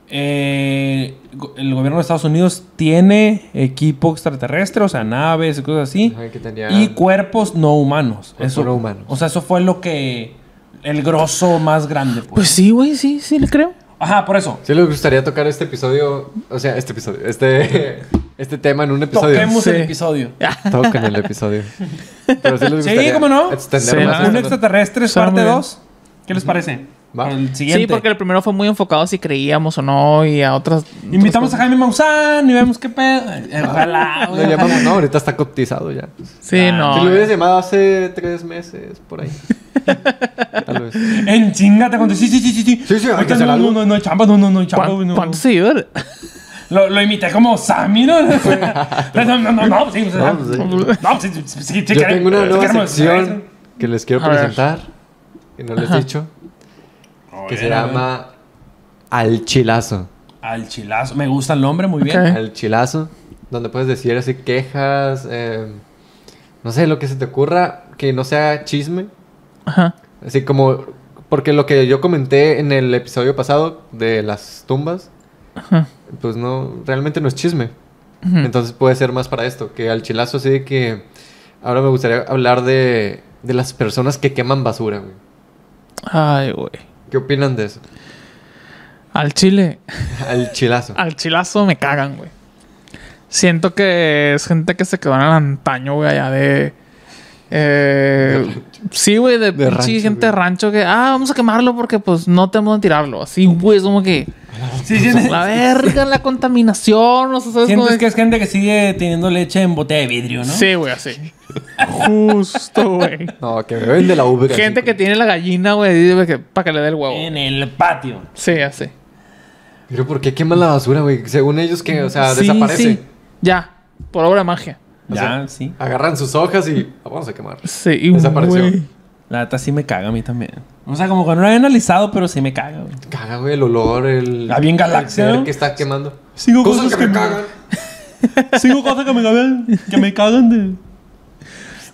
eh, el gobierno de Estados Unidos tiene equipo extraterrestre, o sea, naves y cosas así, Ajá, que tenía- y cuerpos no humanos. Cuerpos Eso, no humanos. O sea, eso fue lo que, el grosso más grande. Pues. Pues sí, güey, sí, sí le creo. Ajá, por eso. Sí les gustaría tocar este episodio, o sea, este episodio, este, este tema en un episodio. Toquemos el episodio. Toquen el episodio. Pero sí les Sí, gustaría ¿cómo no? Sí, más la- esto, Un ¿no? extraterrestre parte muy bien. 2. ¿Qué les parece? Va. Para El siguiente. Sí, porque el primero fue muy enfocado si creíamos o no y a otras. Invitamos a Jaime Maussan y vemos qué pedo. Eh, Ojalá, Lo llamamos, no, ahorita está cotizado ya. Sí, Ah, no. Si lo hubieras llamado hace tres meses, por ahí. Tal vez. En chinga te conté. Sí, sí, sí, sí. Sí, Ahorita no, no, no, no hay chamba, no, no, no hay chamba. ¿Cuán- güey, no. ¿Cuántos seguidores? Lo, lo imité como Sammy, ¿no? no, no, no, no, sí, No, pues, sí. no, sí, sí, sí, sí, Yo queremos- tengo una sí nueva sección que les quiero presentar, que no les he dicho, que se llama Al Chilazo. Al chilazo. Me gusta el nombre, muy bien. Al Chilazo, donde puedes decir así quejas, eh, no sé, lo que se te ocurra, que no sea chisme. Ajá. Así como, porque lo que yo comenté en el episodio pasado de las tumbas, Ajá. pues no, realmente no es chisme. Entonces puede ser más para esto, que al chilazo así de que ahora me gustaría hablar de, de las personas que queman basura, güey. Ay, güey. ¿Qué opinan de eso? Al chile. Al chilazo. Al chilazo me cagan, güey. Siento que es gente que se quedó en el antaño, güey, allá de. Eh, sí, güey, de, De rancho, gente de rancho que, ah, vamos a quemarlo porque pues no tenemos que tirarlo. Así, güey, es como que. Sí, sí, La verga, la contaminación, no sé, ¿sabes? Sientes que es gente que sigue teniendo leche en botella de vidrio, ¿no? Sí, güey, así. Justo, güey. No, que beben de la ubre. así Gente que tiene la gallina, güey, para que le dé el huevo. En el patio. Sí, así. Pero ¿por qué queman la basura, güey? Según ellos que, o sea, Sí, desaparece. sí. Ya, por obra de magia. O Ya, sea, sí. Agarran sus hojas y "Ah, vamos a quemar. Sí, Desapareció. La neta sí me caga a mí también. O sea, como que no lo había analizado, pero sí me caga, güey. Caga, güey, el olor, el... Ah, bien galaxia, el que está quemando. Cinco Cosas cosas que me cagan. Cinco cosas que me cagan, que me cagan de...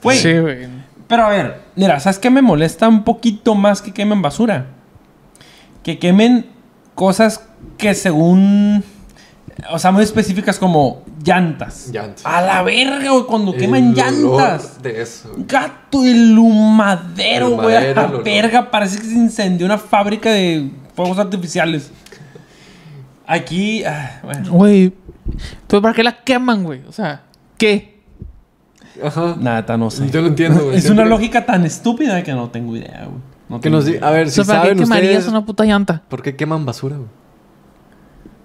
Güey, Sí, güey. pero a ver, mira, ¿sabes qué me molesta un poquito más que quemen basura? Que quemen cosas que según... O sea, muy específicas como llantas. Llantas. A la verga, güey, cuando queman El llantas. De eso. güey. Gato, el humadero, El güey. A la verga, parece que se incendió una fábrica de fuegos artificiales. Aquí, ah, bueno. Güey. ¿Pero para qué la queman, güey? O sea, ¿qué? Ajá. Nada, no sé. Yo lo entiendo, güey. Es una lógica tan estúpida que no tengo idea, güey. No Que nos idea. A ver, O si ¿para qué saben quemarías ustedes... una puta llanta? ¿Por qué queman basura, güey?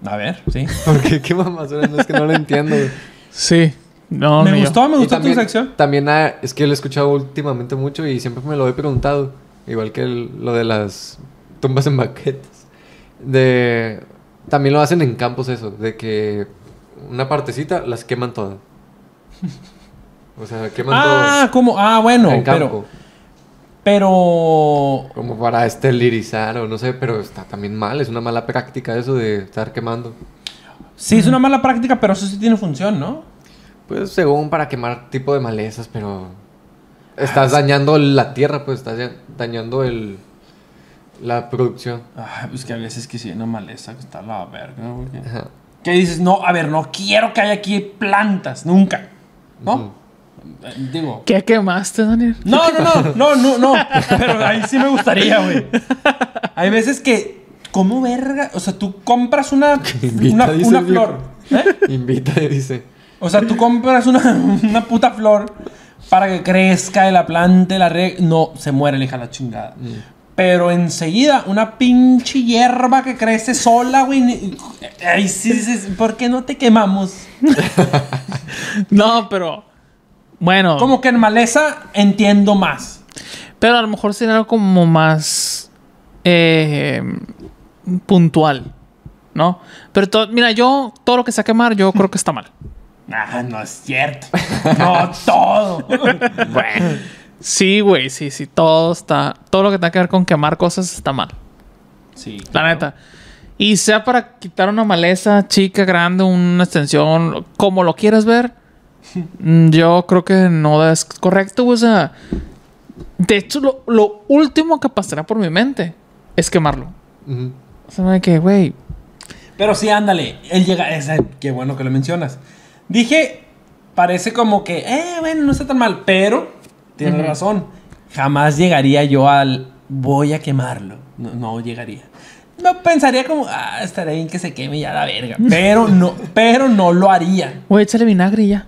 A ver, sí. ¿Por qué queman basura? No, es que no lo entiendo, güey. Sí. No, me yo. gustó, me gustó también, tu sección. También ah, es que lo he escuchado últimamente mucho y siempre me lo he preguntado. Igual que el- lo de las tumbas en baquetes. De... También lo hacen en campos eso. De que una partecita las queman todas. O sea, queman Ah, como, ah, bueno, en pero, campo. pero, Como para esterilizar o no sé, pero está también mal. Es una mala práctica eso de estar quemando. sí es una mala práctica, pero eso sí tiene función, ¿no? Pues según para quemar tipo de malezas, pero estás dañando la tierra, pues estás dañando el la producción. Ay, pues que a veces que hay una maleza que está la verga. Que dices, no, a ver, no quiero que haya aquí plantas, nunca. ¿No? Digo. ¿Qué quemaste, Daniel? No, no, no, no, no, no. Pero ahí sí me gustaría, güey. Hay veces que, ¿cómo verga? O sea, tú compras una, Invita, una, dice flor. ¿eh? Invita, dice. O sea, tú compras una, una puta flor para que crezca y la plante, la re... No, se muere la hija la chingada. Pero enseguida, una pinche hierba que crece sola, güey. Ahí sí dices, ¿por qué no te quemamos? No, pero. Bueno, Como que en maleza entiendo más. pero a lo mejor algo como más eh, puntual, ¿no? Pero mira, yo todo lo que sea quemar, yo creo que está mal. Ah, no es cierto. No, todo. Sí, güey, sí, sí, todo está, todo lo que tenga que ver con quemar cosas está mal. Sí. La neta. Y sea para quitar una maleza chica, grande, una extensión, como lo quieras ver, yo creo que no es correcto. O sea, de hecho, lo, lo último que pasará por mi mente es quemarlo. Ujú. O sea, de que, güey, Pero sí, ándale. Él llega. esa- qué bueno que lo mencionas. Dije, parece como que, eh, bueno, no está tan mal. Pero, tienes razón. Jamás llegaría yo al voy a quemarlo. No, no llegaría. No pensaría como, ah, estaré bien que se queme ya la verga. Pero no, pero no lo haría. güey, échale vinagre y ya.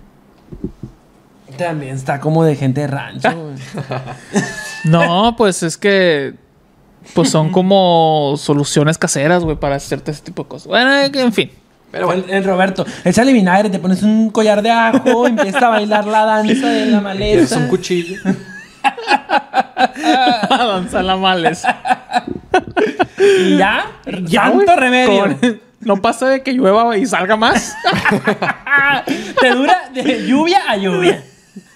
También está como de gente de rancho. güey. No, pues es que. Pues son como soluciones caseras, güey, para hacerte ese tipo de cosas. Bueno, en fin. Pero bueno, el, el Roberto, échale vinagre, te pones un collar de ajo, empieza a bailar la danza de la es maleza. un cuchillo. Avanza la maleza. Y ya, güey, remedio. con- No pasa de que llueva y salga más. Te dura de lluvia a lluvia.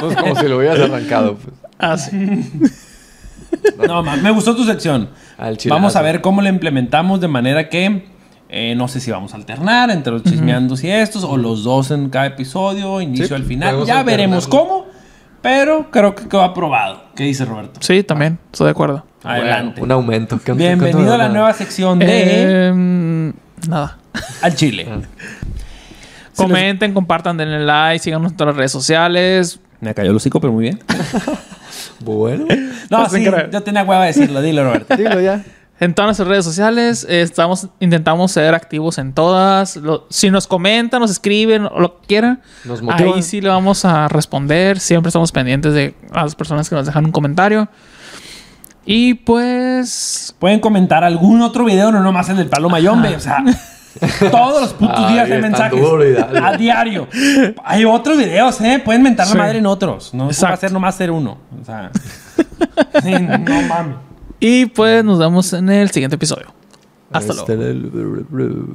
Pues como si lo hubieras arrancado. Pues. Así. No, ma, me gustó tu sección. Al. Vamos a ver cómo la implementamos de manera que eh, no sé si vamos a alternar entre los chismeandos y estos o los dos en cada episodio, inicio Sí, al final. Ya veremos cómo, pero creo que quedó aprobado. ¿Qué dice Roberto? Sí, también, estoy de acuerdo. Adelante. Bueno, un aumento. ¿Qué- Bienvenido a la nueva sección de Em, nada. Al Chile. Comenten, compartan, denle like, síganos en todas las redes sociales. Me cayó el hocico, pero muy bien. Bueno, No, Pues, sí, yo tenía hueva de decirlo. Dilo, Roberto. dilo ya. En todas nuestras redes sociales eh, estamos, intentamos ser activos en todas. Lo- si nos comentan, nos escriben o lo que quieran, Nos ahí sí le vamos a responder. Siempre estamos pendientes de las personas que nos dejan un comentario. Y pues Pueden comentar algún otro video, no nomás el del palo mayombe. O sea, todos los putos días hay mensajes. duro y dale. A diario. Hay otros videos, ¿eh? Pueden mentar Sí. la madre en otros. No va a ser nomás ser uno. O sea, sí, no mames. Y pues nos vemos en el siguiente episodio. Hasta luego. luego.